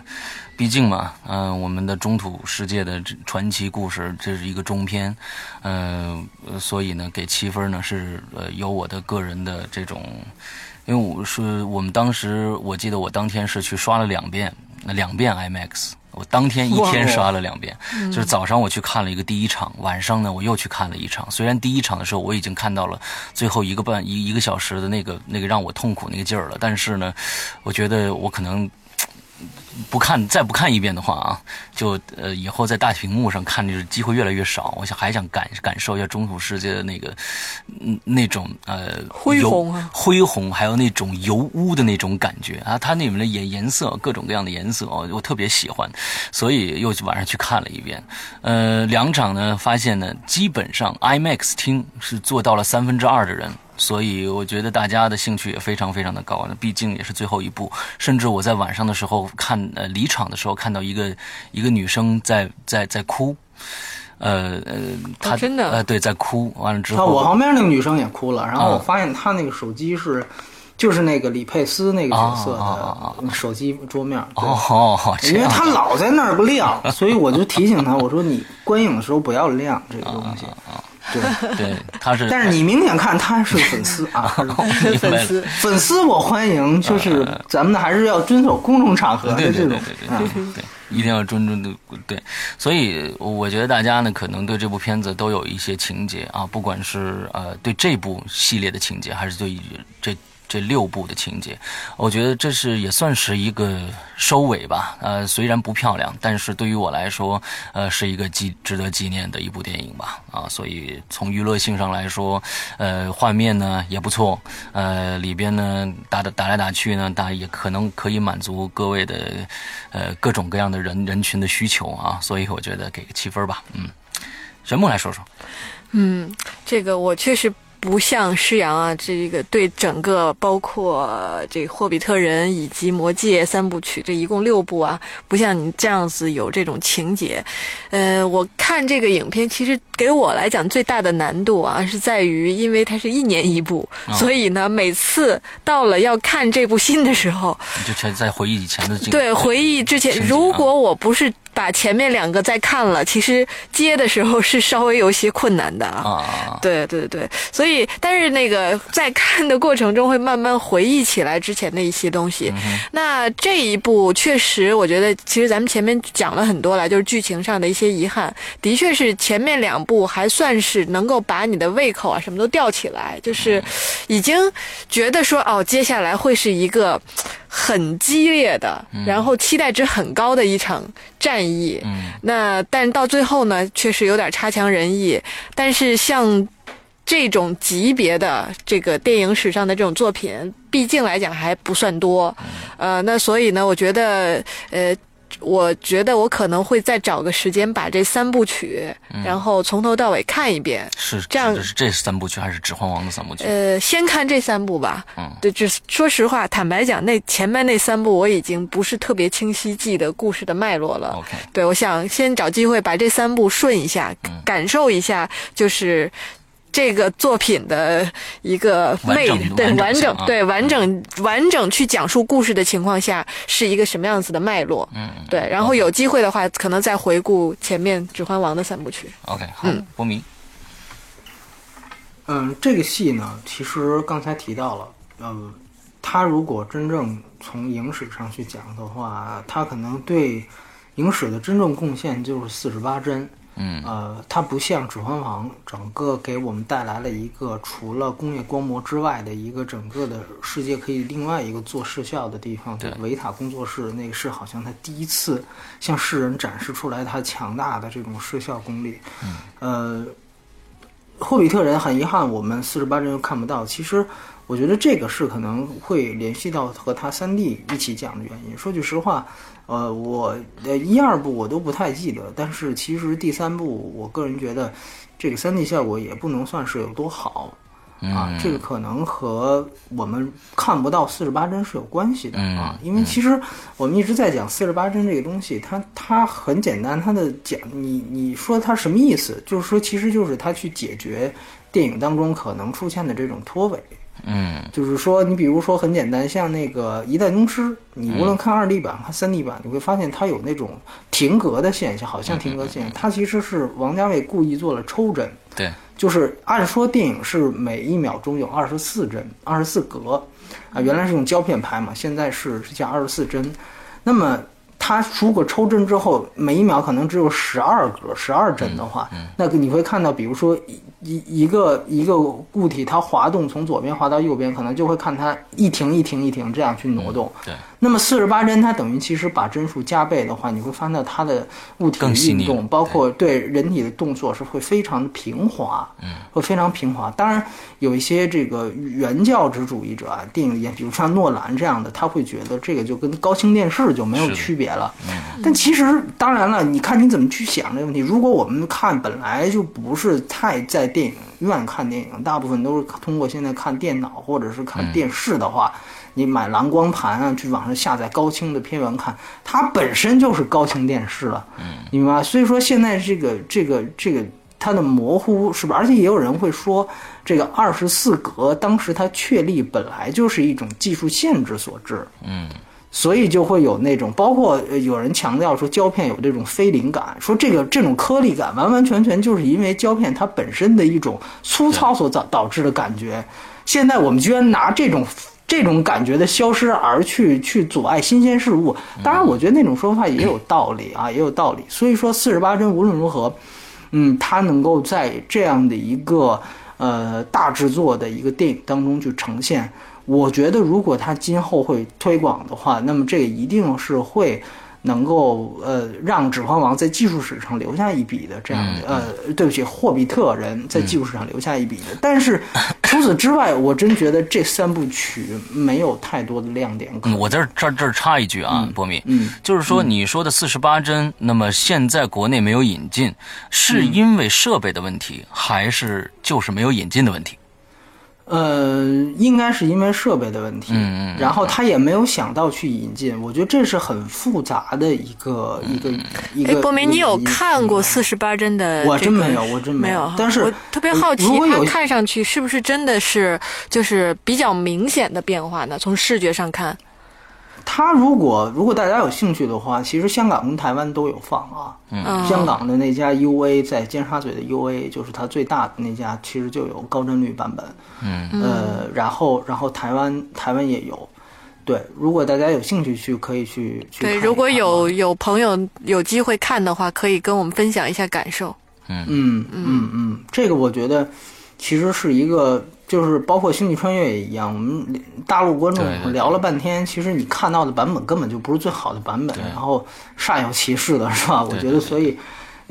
毕竟嘛，嗯、我们的中土世界的这传奇故事，这是一个中篇，嗯、呃，所以呢，给七分呢是呃有我的个人的这种，因为我是我们当时我记得我当天是去刷了两遍，那两遍 IMAX。我当天一天刷了两遍，就是早上我去看了一个第一场，晚上呢我又去看了一场。虽然第一场的时候我已经看到了最后一个半一一个小时的那个那个让我痛苦那个劲儿了，但是呢，我觉得我可能不看再不看一遍的话啊，就呃以后在大屏幕上看就是机会越来越少。我想还想感感受一下中土世界的那个嗯那种呃恢油宏啊恢宏，还有那种油污的那种感觉啊，它那里面的颜颜色各种各样的颜色哦，我特别喜欢，所以又晚上去看了一遍。呃，两场呢发现呢，基本上 IMAX 厅是做到了三分之二的人。所以我觉得大家的兴趣也非常非常的高，毕竟也是最后一部。甚至我在晚上的时候看呃离场的时候，看到一个一个女生在在在哭，呃呃，她、真的？呃对在哭，完了之啊，后我旁边那个女生也哭了，然后啊我发现她那个手机是，就是那个李佩斯那个角色哦的手机桌面。哦，因为他老在那儿不亮，所以我就提醒他，我说你观影的时候不要亮这个东西。对，对，他是，但是你明显看他是粉丝啊，[LAUGHS] 他是明白粉丝，[LAUGHS] 粉丝我欢迎，就是咱们还是要遵守公众场合的对对这种对对对啊。对对，一定要尊重的对，所以我觉得大家呢可能对这部片子都有一些情节啊，不管是呃对这部系列的情节，还是对这这六部的情节，我觉得这是也算是一个收尾吧。呃，虽然不漂亮，但是对于我来说，呃，是一个纪值得纪念的一部电影吧。啊，所以从娱乐性上来说，呃，画面呢也不错，呃，里边呢打的打来打去呢，大也可能可以满足各位的呃各种各样的人人群的需求啊。所以我觉得给个七分吧。嗯，玄木来说说。嗯，这个我确实不像施洋啊，这个对整个包括这个《霍比特人》以及《魔戒》三部曲，这一共六部啊，不像你这样子有这种情节。呃，我看这个影片，其实给我来讲最大的难度啊，是在于因为它是一年一部，所以呢，每次到了要看这部新的时候，你就全在回忆以前的经对，回忆之前如啊果我不是把前面两个再看了，其实接的时候是稍微有些困难的啊。啊，对对对，所以但是那个在看的过程中会慢慢回忆起来之前的一些东西。那这一部确实，我觉得其实咱们前面讲了很多了，就是剧情上的一些遗憾，的确是前面两部还算是能够把你的胃口啊什么都吊起来，就是已经觉得说哦，接下来会是一个很激烈的，然后期待值很高的一场战役。嗯那但到最后呢，确实有点差强人意。但是像这种级别的这个电影史上的这种作品，毕竟来讲还不算多。呃，那所以呢，我觉得呃。我觉得我可能会再找个时间把这三部曲，然后从头到尾看一遍。是这样指的是这三部曲还是《指环王》的三部曲？呃，先看这三部吧。嗯对，就是说实话，坦白讲，那前面那三部我已经不是特别清晰记得故事的脉络了。OK 对，我想先找机会把这三部顺一下，嗯感受一下，就是。这个作品的一个魅完整对完整对完整完整去讲述故事的情况下是一个什么样子的脉络，嗯。对，然后有机会的话，可能再回顾前面《指环王》的三部曲。，OK，好，波迷，嗯，这个戏呢，其实刚才提到了，呃，它如果真正从影史上去讲的话，它可能对影史的真正贡献就是四十八帧。嗯呃，它不像《指环王》，整个给我们带来了一个除了工业光魔之外的一个整个的世界可以另外一个做视效的地方。对维塔工作室那个是好像他第一次向世人展示出来他强大的这种视效功力。嗯，呃，霍比特人很遗憾，我们四十八帧又看不到。其实，我觉得这个是可能会联系到和他三 D 一起讲的原因。说句实话，呃，我呃一二部我都不太记得，但是其实第三部，我个人觉得这个三 D 效果也不能算是有多好。啊，这个可能和我们看不到四十八帧是有关系的啊，因为其实我们一直在讲四十八帧这个东西，它它很简单，它的讲你你说它什么意思？就是说，其实就是它去解决电影当中可能出现的这种脱尾。嗯就是说，你比如说很简单，像那个《一代宗师》，你无论看二 D 版看三 D 版，你会发现它有那种停格的现象，好像停格现象，它其实是王家卫故意做了抽帧。对，就是按说电影是每一秒钟有二十四帧、二十四格，啊，原来是用胶片拍嘛，现在是加二十四帧。那么它如果抽帧之后，每一秒可能只有十二格、十二帧的话，那个你会看到，比如说一一一个一个固体它滑动从左边滑到右边，可能就会看它一停一停一停这样去挪动。对，那么四十八帧，它等于其实把帧数加倍的话，你会发现它的物体运动，包括对人体的动作是会非常的平滑，嗯，会非常平滑。当然，有一些这个原教旨主义者啊，电影业，比如像诺兰这样的，他会觉得这个就跟高清电视就没有区别了。但其实，当然了，你看你怎么去想这个问题。如果我们看本来就不是太在电影院看电影，大部分都是通过现在看电脑或者是看电视的话，你买蓝光盘啊，去网上下载高清的片源看，它本身就是高清电视了，你明白吗？所以说现在这个这个这个。它的模糊是吧？而且也有人会说，这个二十四格当时它确立本来就是一种技术限制所致，嗯，所以就会有那种，包括呃有人强调说胶片有这种非灵感，说这个这种颗粒感完完全全就是因为胶片它本身的一种粗糙所导导致的感觉。现在我们居然拿这种这种感觉的消失而去去阻碍新鲜事物，当然我觉得那种说法也有道理啊，也有道理。所以说四十八帧无论如何，嗯，它能够在这样的一个呃大制作的一个电影当中去呈现，我觉得如果它今后会推广的话，那么这个一定是会。能够呃让《指环王》在技术史上留下一笔的这样的呃，对不起，《霍比特人》在技术史上留下一笔的。但是 [LAUGHS] 除此之外，我真觉得这三部曲没有太多的亮点可嗯，我在这儿这儿插一句啊，波米，嗯，就是说你说的四十八帧，那么现在国内没有引进，是因为设备的问题，还是就是没有引进的问题？呃，应该是因为设备的问题，嗯嗯嗯然后他也没有想到去引进，我觉得这是很复杂的一个一个一哎，个。波明，你有看过四十八帧的、这个？我真没有我真没没有但是我特别好奇如，果有它看上去是不是真的是就是比较明显的变化呢？从视觉上看，他如果如果大家有兴趣的话，其实香港跟台湾都有放啊。嗯，香港的那家 UA 在尖沙咀的 UA 就是它最大的那家，其实就有高帧率版本。嗯呃，然后然后台湾台湾也有。对，如果大家有兴趣去，可以去去看对，如果有啊有朋友有机会看的话，可以跟我们分享一下感受。嗯嗯嗯嗯，这个我觉得其实是一个，就是包括《星际穿越》也一样，我们大陆观众聊了半天，其实你看到的版本根本就不是最好的版本，然后煞有其事的是吧？我觉得所以。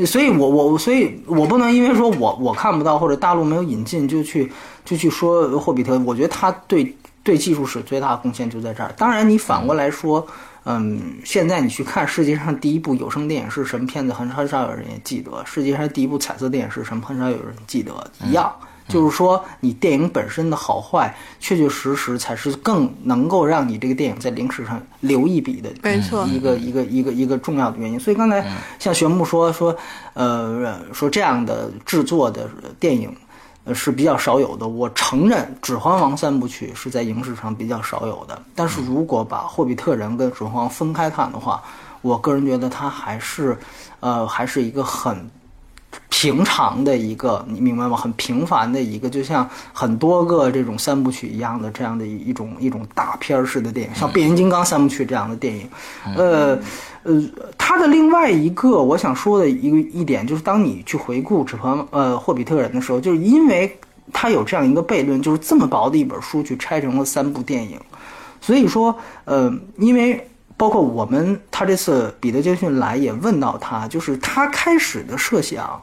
所以我我所以我不能因为说我我看不到或者大陆没有引进就去就去说霍比特，我觉得他对对技术史最大的贡献就在这儿。当然你反过来说，嗯，现在你去看世界上第一部有声电影是什么片子，很很少有人也记得；世界上第一部彩色电影是什么，很少有人记得。一样，就是说你电影本身的好坏，确确实实才是更能够让你这个电影在历史上留一笔的没错一个一个一个一个重要的原因。所以刚才像玄牧说说，呃，说这样的制作的电影。呃，是比较少有的。我承认《指环王》三部曲是在影史上比较少有的，但是如果把《霍比特人》跟《指环王》分开看的话，我个人觉得它还是，呃，还是一个很平常的一个，你明白吗？很平凡的一个，就像很多个这种三部曲一样的这样的一一种一种大片儿式的电影，像《变形金刚》三部曲这样的电影，呃。呃，它的另外一个我想说的一个一点就是，当你去回顾《指环》呃《霍比特人》的时候，就是因为它有这样一个悖论，就是这么薄的一本书去拆成了三部电影，所以说，呃，因为包括我们他这次彼得·杰逊来也问到他，就是他开始的设想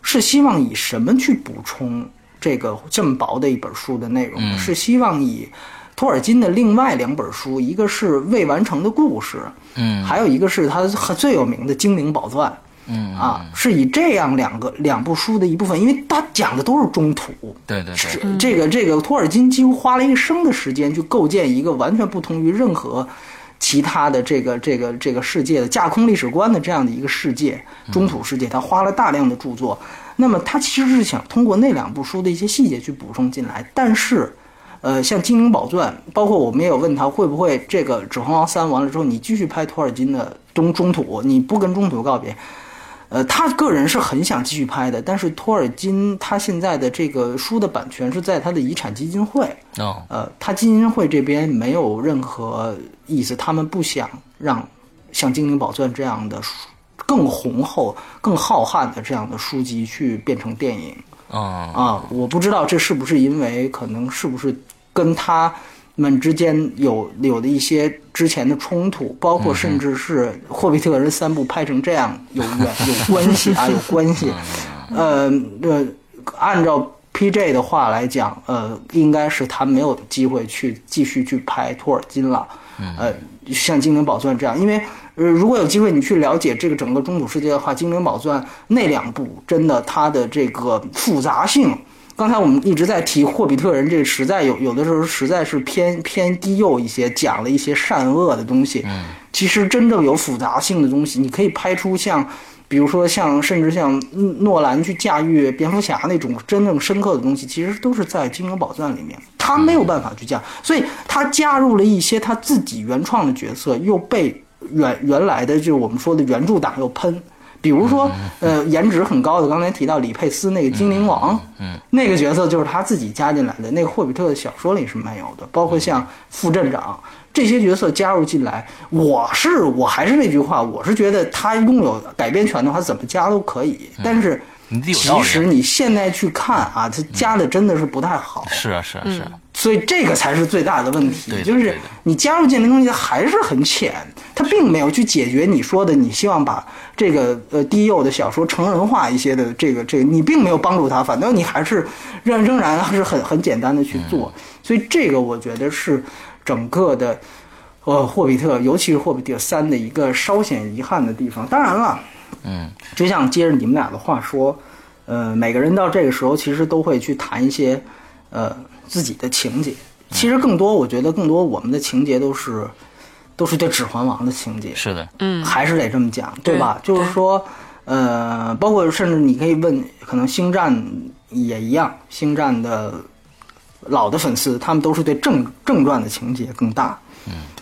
是希望以什么去补充这个这么薄的一本书的内容？是希望以托尔金的另外两本书，一个是未完成的故事，嗯还有一个是他最有名的《精灵宝钻》。嗯啊，是以这样两个两部书的一部分，因为他讲的都是中土，对对对，是这个这个托尔金几乎花了一生的时间去构建一个完全不同于任何其他的这个这个这个世界的架空历史观的这样的一个世界，中土世界，他花了大量的著作。那么他其实是想通过那两部书的一些细节去补充进来，但是。呃，像《精灵宝钻》，包括我们也有问他会不会这个《指环王三》完了之后，你继续拍托尔金的中中土，你不跟中土告别？呃，他个人是很想继续拍的，但是托尔金他现在的这个书的版权是在他的遗产基金会，哦，呃，他基金会这边没有任何意思，他们不想让像《精灵宝钻》这样的书更宏厚、更浩瀚的这样的书籍去变成电影。哦，啊，我不知道这是不是因为可能是不是跟他们之间有有的一些之前的冲突，包括甚至是《霍比特人》三部拍成这样有缘有关系啊，有关系。呃呃，按照 P.J. 的话来讲，呃，应该是他没有机会去继续去拍托尔金了。呃，像《精灵宝钻》这样，因为呃，如果有机会你去了解这个整个中土世界的话，《精灵宝钻》那两部真的它的这个复杂性，刚才我们一直在提《霍比特人》，这个实在有有的时候实在是偏偏低幼一些，讲了一些善恶的东西。嗯，其实真正有复杂性的东西，你可以拍出像。比如说像甚至像诺兰去驾驭蝙蝠侠那种真正深刻的东西，其实都是在《金刚宝钻》里面，他没有办法去加，所以他加入了一些他自己原创的角色，又被原原来的就是我们说的原著党又喷。比如说，呃，颜值很高的，刚才提到李佩斯那个精灵王，嗯，那个角色就是他自己加进来的，那个霍比特的小说里是没有的，包括像副镇长这些角色加入进来，我是我还是那句话，我是觉得他拥有改编权的话，怎么加都可以，但是其实你现在去看啊，他加的真的是不太好，是啊是啊是啊，所以这个才是最大的问题。对，就是你加入进来的。东西还是很浅，它并没有去解决你说的你希望把这个呃低幼的小说成人化一些的这个这个，你并没有帮助他，反倒你还是仍仍然是很很简单的去做，嗯。所以这个我觉得是整个的呃霍比特，尤其是霍比特三的一个稍显遗憾的地方。当然了，嗯，就像接着你们俩的话说，呃，每个人到这个时候其实都会去谈一些呃自己的情节。其实更多，我觉得更多我们的情节都是都是对《指环王》的情节，是的，嗯，还是得这么讲，对吧？就是说，呃，包括甚至你可以问，可能《星战》也一样，《星战》的老的粉丝，他们都是对正正传的情节更大。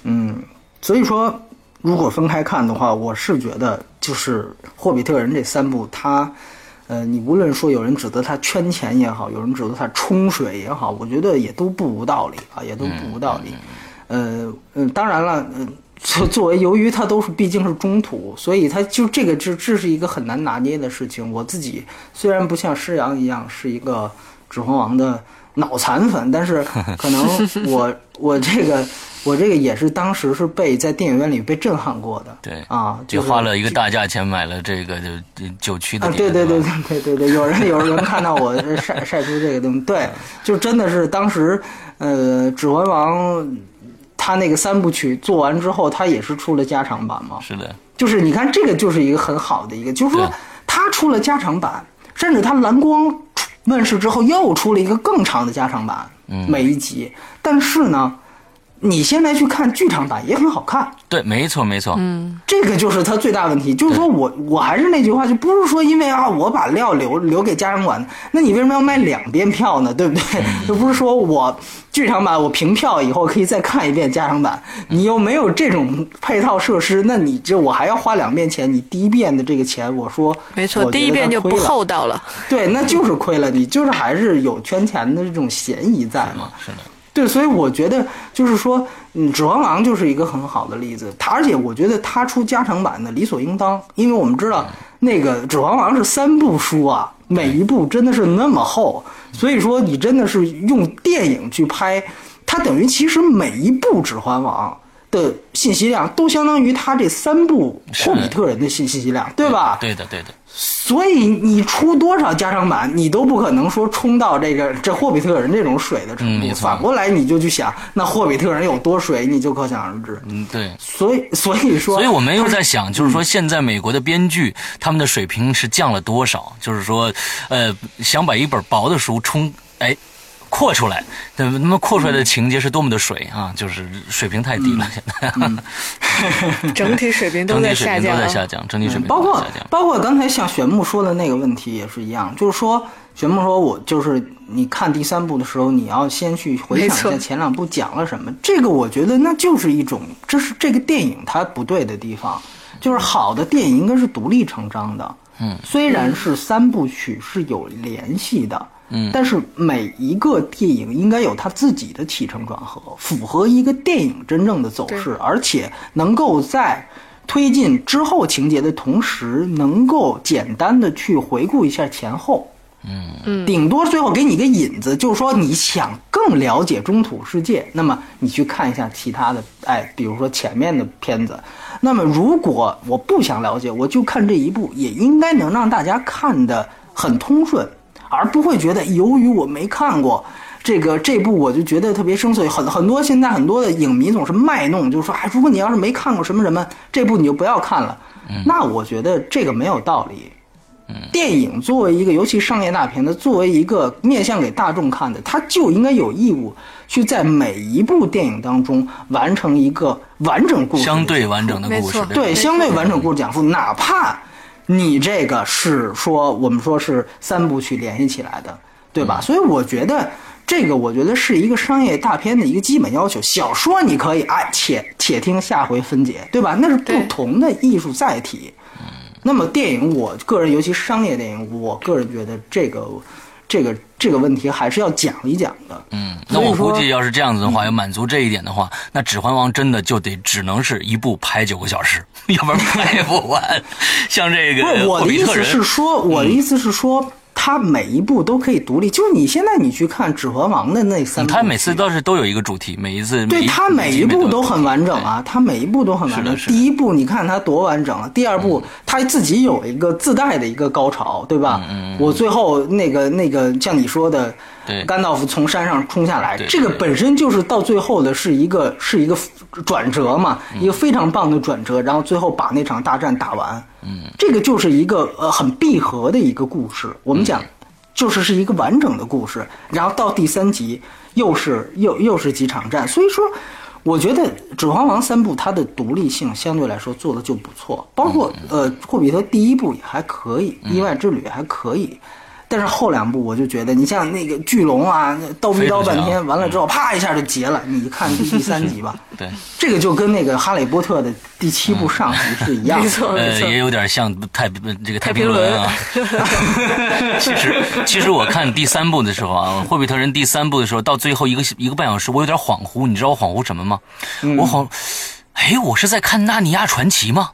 嗯所以说，如果分开看的话，我是觉得就是《霍比特人》这三部，它。呃，你无论说有人指责他圈钱也好，有人指责他冲水也好，我觉得也都不无道理啊，也都不无道理。呃，嗯，当然了，嗯、作作为由于他都是毕竟是中土，所以他就这个这这是一个很难拿捏的事情。我自己虽然不像施阳一样是一个《指环王》的脑残粉，但是 [LAUGHS] 可能我我这个我这个也是当时是被在电影院里被震撼过的。对啊，就是花了一个大价钱买了这个就就九区的啊，对对对对对对对，有人有人看到我 [LAUGHS] 晒晒出这个东西，对，就真的是当时，呃，《指环王》他那个三部曲做完之后，他也是出了加长版嘛，是的，就是你看这个就是一个很好的一个，就是说对。它出了加长版，甚至他蓝光问世之后又出了一个更长的加长版，嗯。每一集，但是呢，你现在去看剧场版也很好看，对，没错没错，嗯，这个就是他最大问题，就是说我我还是那句话，就不是说因为啊我把料留留给家长馆，那你为什么要卖两遍票呢？对不对？又不是说我剧场版我凭票以后可以再看一遍家长版，你又没有这种配套设施，那你就我还要花两遍钱，你第一遍的这个钱，我说没错，我第一遍就不厚道了。对，那就是亏了，你就是还是有圈钱的这种嫌疑在嘛。是的，对，所以我觉得就是说，嗯，《指环王》就是一个很好的例子。它而且我觉得他出加长版的理所应当，因为我们知道那个《指环王》是三部书啊，每一部真的是那么厚，所以说你真的是用电影去拍，它等于其实每一部《指环王》。的信息量都相当于他这三部霍比特人的信息量，对吧？对的对的，所以你出多少加长版，你都不可能说冲到这个这霍比特人这种水的程度。嗯反过来你就去想，那霍比特人有多水，你就可想而知。嗯对。所以，所以说，所以我们又在想，就是说现在美国的编剧他们的水平是降了多少？就是说，呃，想把一本薄的书冲哎扩出来，那么那么扩出来的情节是多么的水啊！就是水平太低了，现 [LAUGHS] 在整体水平都整在体水平下降啊。都在下降，整体水平包括都在下降。包括刚才像玄牧说的那个问题也是一样，就是说玄牧说我就是你看第三部的时候，你要先去回想一下前两部讲了什么。这个我觉得那就是一种，这是这个电影它不对的地方，就是好的电影应该是独立成章的。嗯，虽然是三部曲是有联系的。嗯但是每一个电影应该有它自己的起承转合，符合一个电影真正的走势，而且能够在推进之后情节的同时，能够简单的去回顾一下前后。嗯。嗯。顶多最后给你一个引子，就是说你想更了解中土世界，那么你去看一下其他的，哎，比如说前面的片子。那么如果我不想了解，我就看这一部，也应该能让大家看得很通顺，而不会觉得由于我没看过。这个这部我就觉得特别生涩，很很多现在很多的影迷总是卖弄，就是说，哎，如果你要是没看过什么什么，这部你就不要看了。那我觉得这个没有道理。电影作为一个尤其商业大片的，作为一个面向给大众看的，它就应该有义务去在每一部电影当中完成一个完整故事相对完整的故事对相对完整故事讲述，哪怕你这个是说我们说是三部曲联系起来的，对吧？所以我觉得这个，我觉得是一个商业大片的一个基本要求。小说你可以哎，且且听下回分解，对吧？那是不同的艺术载体。那么电影，我个人尤其商业电影，我个人觉得这个这个这个问题还是要讲一讲的。嗯，那我估计要是这样子的话，要满足这一点的话，那《指环王》真的就得只能是一部拍九个小时，[LAUGHS] 要不然拍不完。像这个，不，我的意思是说，我的意思是说。它每一部都可以独立，就是你现在你去看《指环王》的那三部，它每次倒是都有一个主题，每一次对它每一部都很完整啊，它每一部都很完整。第一部你看它多完整啊，第二部它自己有一个自带的一个高潮，对吧？我最后那个那个像你说的。甘道夫从山上冲下来，这个本身就是到最后的是一个是一个转折嘛，一个非常棒的转折，然后最后把那场大战打完，嗯，这个就是一个呃很闭合的一个故事。我们讲，就是是一个完整的故事，然后到第三集又是又又是几场战，所以说，我觉得《指环王》三部它的独立性相对来说做的就不错，包括呃《霍比特》第一部也还可以，《意外之旅》还可以。但是后两部我就觉得，你像那个巨龙啊，叨逼叨半天，完了之后啪一下就结了。你看第三集吧，[LAUGHS] 对，这个就跟那个哈利波特的第七部上集是一样，没错，呃，也有点像太这个太平轮啊。[LAUGHS] 其实，其实我看第三部的时候啊，霍比特人第三部的时候，到最后一个一个半小时，我有点恍惚。你知道我恍惚什么吗？我恍，哎，我是在看《纳尼亚传奇》吗？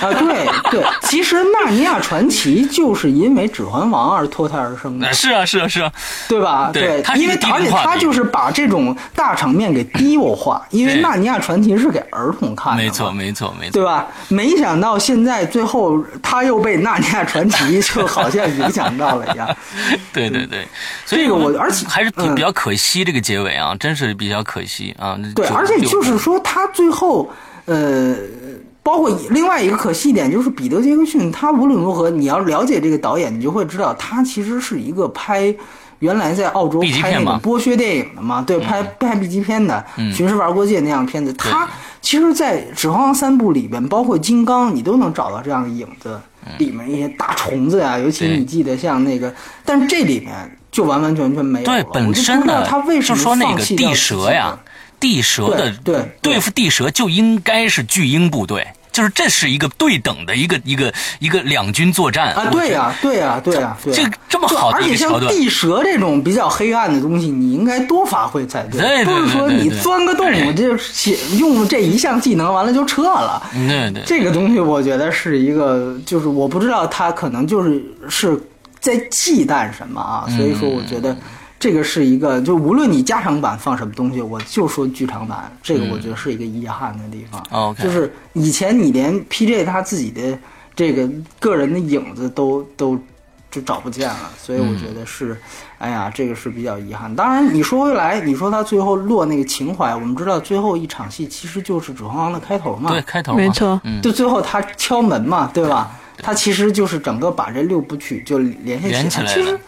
啊，对对，其实《纳尼亚传奇》就是因为《指环王》而脱胎而生的。是啊，是啊，是啊，对吧？对，因为而且他就是把这种大场面给低幼化，因为《纳尼亚传奇》是给儿童看的。没错，没错，没错，对吧？没想到现在最后他又被《纳尼亚传奇》就好像影响到了一样。[LAUGHS] 对对对，所以这个我而且还是挺比较可惜这个结尾啊，真是比较可惜啊。对，而且就是说他最后呃。包括另外一个可惜点就是彼得·杰克逊，他无论如何，你要了解这个导演，你就会知道他其实是一个拍原来在澳洲拍那种剥削电影的嘛，对，拍拍 B 级片的《寻师玩过界》那样片子。他其实，在《指环王》三部里边，包括《金刚》，你都能找到这样的影子，里面一些大虫子呀，尤其你记得像那个，但是这里面就完完全全没有。对，本身呢，他为什么说那个地蛇呀？地蛇的对对付地蛇就应该是巨鹰部队，就是这是一个对等的一个一个一个两军作战啊！对呀，对呀，对呀，这这么好的一个桥段。而且像地蛇这种比较黑暗的东西，你应该多发挥才对，不是说你钻个洞就用这一项技能完了就撤了。对对，这个东西我觉得是一个，就是我不知道他可能就是是在忌惮什么啊，所以说我觉得。这个是一个，就无论你加长版放什么东西，我就说剧场版，这个我觉得是一个遗憾的地方。就是以前你连 PJ 他自己的这个个人的影子都都就找不见了，所以我觉得是，哎呀，这个是比较遗憾。当然你说回来，你说他最后落那个情怀，我们知道最后一场戏其实就是《指环王》的开头嘛，对，开头没错，就最后他敲门嘛，对吧？他其实就是整个把这六部曲就联系起来，其实。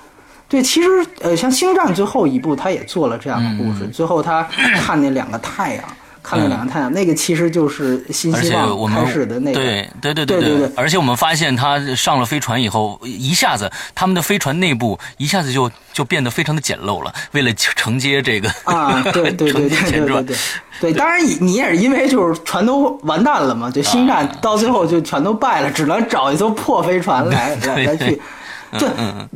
对，其实呃，像《星战》最后一部，他也做了这样的故事。最后他看那两个太阳，看那两个太阳，那个其实就是新希望开始的那个。对对对对对对。而且我们发现他上了飞船以后，一下子他们的飞船内部一下子就就变得非常的简陋了，为了承接这个啊，对对 [LAUGHS] 对对对对对。对，当然你你也是因为就是船都完蛋了嘛，就星战到最后就全都败了，只能找一艘破飞船来 [LAUGHS] 来来去，这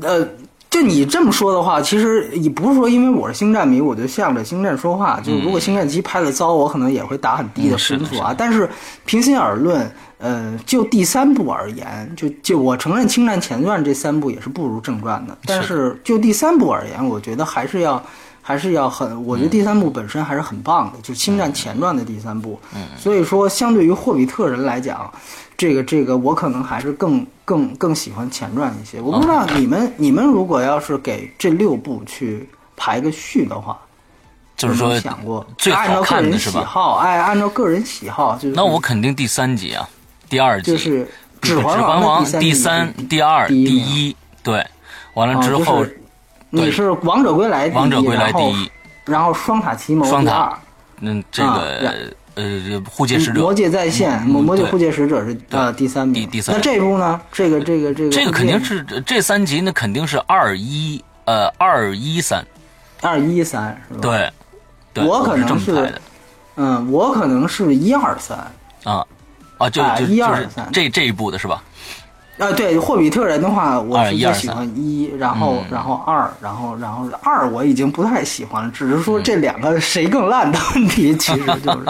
呃。就你这么说的话，其实也不是说因为我是星战迷，我就向着星战说话。就如果星战七拍的糟，我可能也会打很低的分数啊。但是平心而论，呃，就第三部而言，就就我承认《星战前传》这三部也是不如正传的。但是就第三部而言，我觉得还是要还是要很，我觉得第三部本身还是很棒的，就《星战前传》的第三部。嗯。所以说，相对于霍比特人来讲。这个这个，我可能还是更更更喜欢前传一些。我不知道你们你们如果要是给这六部去排个序的话，就是说想过最好看的是吧？哎，按照个人喜好，就是那我肯定第三集啊，第二集就是《指环王》第三、第二、第一，对，完了之后你是《王者归来》王者归来第一，然后《双塔奇谋》双塔，嗯，这个。呃护戒使者，魔界在线，魔魔界护戒使者是呃第三名，第第三那这部呢？这个这个这个这个肯定是这三集那，肯定是二一呃二一三，二一三是吧？，对，对我可能是是嗯，我可能是一二三。啊啊，就啊就一二就是三这这一部的是吧？啊，对，霍比特人的话，我二一二是最喜欢一，然后嗯然后二，然后然后二我已经不太喜欢了，只是说这两个谁更烂的问题，其实就是，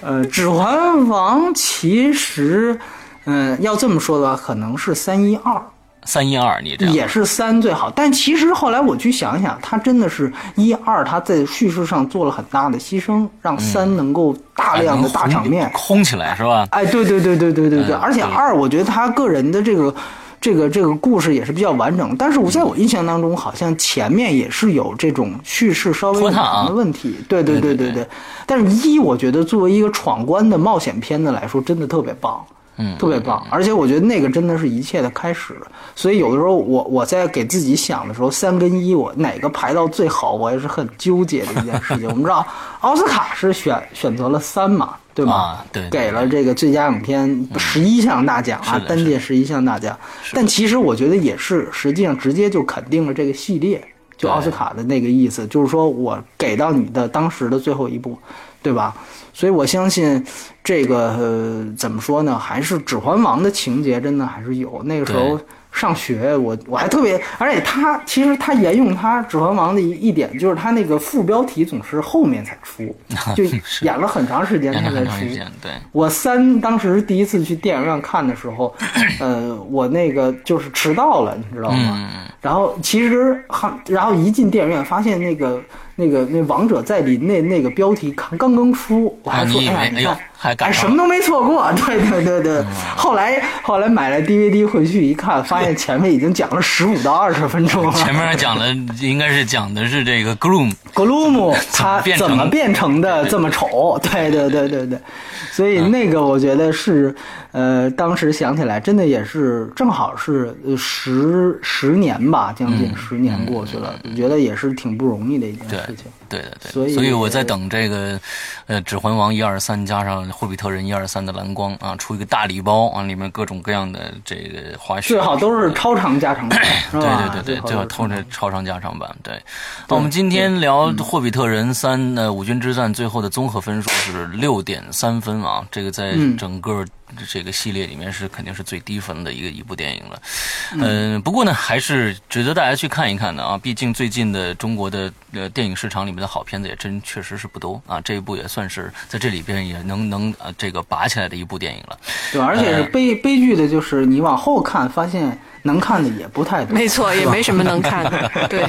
呃，《指环王》其实，嗯、要这么说的话，可能是三一二。三一二，你这样也是三最好，但其实后来我去想想，他真的是一二，他在叙事上做了很大的牺牲，让三能够大量的大场面。轰起来是吧？哎，对对对对对对对，嗯而且二，我觉得他个人的这个。这个这个故事也是比较完整，但是我在我印象当中，好像前面也是有这种叙事稍微有拖沓啊的问题。对对对对对对对。但是一，我觉得作为一个闯关的冒险片子来说，真的特别棒。嗯，特别棒，而且我觉得那个真的是一切的开始。所以有的时候我我在给自己想的时候，三跟一我哪个排到最好，我也是很纠结的一件事情。[LAUGHS] 我们知道奥斯卡是选选择了三嘛，对吧？啊对对给了这个最佳影片十一项大奖啊单届十一项大奖。但其实我觉得也是，实际上直接就肯定了这个系列。就奥斯卡的那个意思，就是说我给到你的当时的最后一步，对吧？所以我相信这个、呃、怎么说呢？还是《指环王》的情节真的还是有。那个时候上学，我我还特别，而且他其实他沿用他《指环王》的一一点，就是他那个副标题总是后面才出，[LAUGHS] 就演了很长时间他才出。对，我三当时第一次去电影院看的时候，[CLEARS THROAT] 呃，我那个就是迟到了，你知道吗？嗯，然后其实还，然后一进电影院发现那个那个那王者在临那那个标题刚刚刚出，我还说啊你以为哎呀，你哎呦看。还什么都没错过，[LAUGHS] 对对对对。后来后来买了 DVD 回去一看，发现前面已经讲了十五到二十分钟了。[LAUGHS] 前面讲的应该是讲的是这个 Gloom Gloom 他怎么变成的这么丑？对对对对对，所以那个我觉得是，呃，当时想起来真的也是正好是呃十十年吧，将近十年过去了，我觉得也是挺不容易的一件对事情。对对对，所以所以我在等这个，呃，《指环王》一二三加上《霍比特人》一二三的蓝光啊，出一个大礼包啊，里面各种各样的这个花絮，最好都是超长加长版，[CLEARS THROAT] 对？对对对，最好偷都是着超长加长版。对，那我们今天聊《霍比特人三》呃五军之战最后的综合分数是六点三分啊，这个在嗯整个这个系列里面是肯定是最低分的一个一部电影了。嗯，不过呢，还是值得大家去看一看的啊，毕竟最近的中国的呃电影市场里面的好片子也真确实是不多啊，这一部也算是在这里边也能能呃这个拔起来的一部电影了。对，而且是悲悲剧的，就是你往后看，发现能看的也不太多。没错，也没什么能看的。[LAUGHS] 对，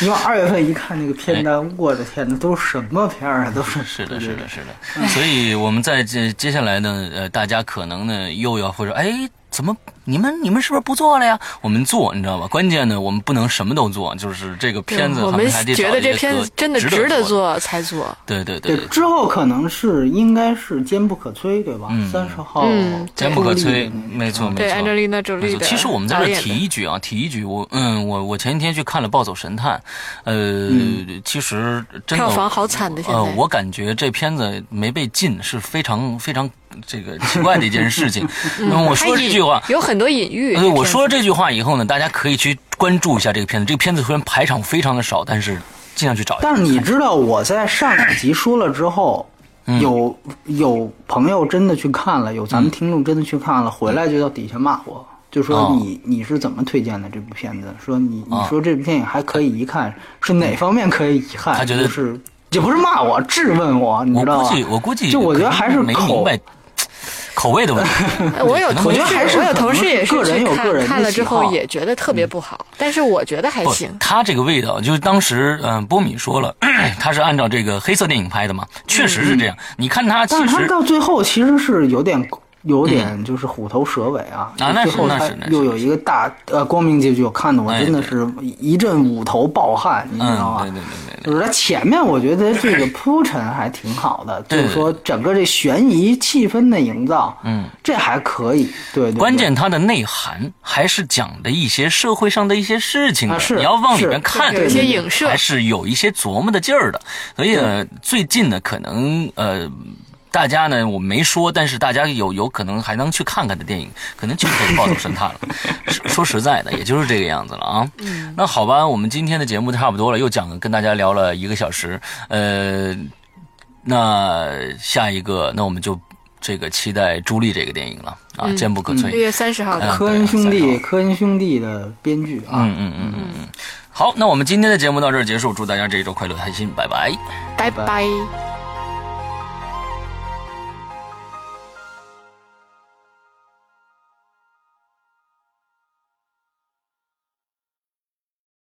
你往二月份一看那个片单，我的天哪，都是什么片儿啊？都是是的，是的，是的。所以我们在这接下来呢，呃，大家可能呢又要会说，哎，怎么你们你们是不是不做了呀？我们做，你知道吧？关键呢，我们不能什么都做，就是这个片子我们还得觉得这找一子真的值值得做。才做。对对对对，之后可能是应该是坚不可摧，对吧？嗯三十号嗯坚不可摧没错没错。，Angelina 没错，其实我们在这提一句啊，提一句，我嗯，我我前几天去看了《暴走神探》，呃，其实真的票房好惨的，现呃，在。我感觉这片子没被禁是非常非常这个奇怪的一件事情。那 [LAUGHS] 么我说这句话，有很多隐喻。呃，这片子我说了这句话以后呢，大家可以去关注一下这个片子。这个片子虽然排场非常的少，但是尽量去找一下。但是你知道我在上两集说了之后，嗯有有朋友真的去看了，有咱们听众真的去看了，回来就到底下骂我，就说哦你你是怎么推荐的这部片子？说你你啊说这部电影还可以一看，是哪方面可以遗憾？他觉得就是也不是骂我，质问我，你知道吧估计，？我估计，就我觉得还是没口明白口味的问题。呃 [LAUGHS] 我有同事，我觉得还是我有同事也是看，有个人看了之后也觉得特别不好，但是我觉得还行，。他这个味道，就是当时嗯、呃波米说了，[CLEARS THROAT] 他是按照这个黑色电影拍的嘛，确实是这样。你看他其但是他实到最后其实是有点有点就是虎头蛇尾啊，啊那是最后他那那又有一个大呃光明结局，我看的我哎真的是一阵五头暴汗，你知道嗯，吗对？对对对对。就是他前面我觉得这个铺陈还挺好的，就是说整个这悬疑气氛的营造，嗯，这还可以，对对对。关键它的内涵还是讲的一些社会上的一些事情的，啊是你要往里是面看，有一些影射还是有一些琢磨的劲儿的。所以呢，最近呢，可能呃。大家呢我没说，但是大家有有可能还能去看看的电影，可能就可以抱头神探了。[LAUGHS] 说说实在的，也就是这个样子了啊。嗯，那好吧，我们今天的节目差不多了，又讲跟大家聊了一个小时，呃，那下一个，那我们就这个期待朱莉这个电影了啊，坚不可摧。六月三十号的科恩兄弟，科恩兄弟的编剧啊。嗯嗯嗯嗯嗯。好，那我们今天的节目到这儿结束，祝大家这一周快乐开心，拜拜，拜拜。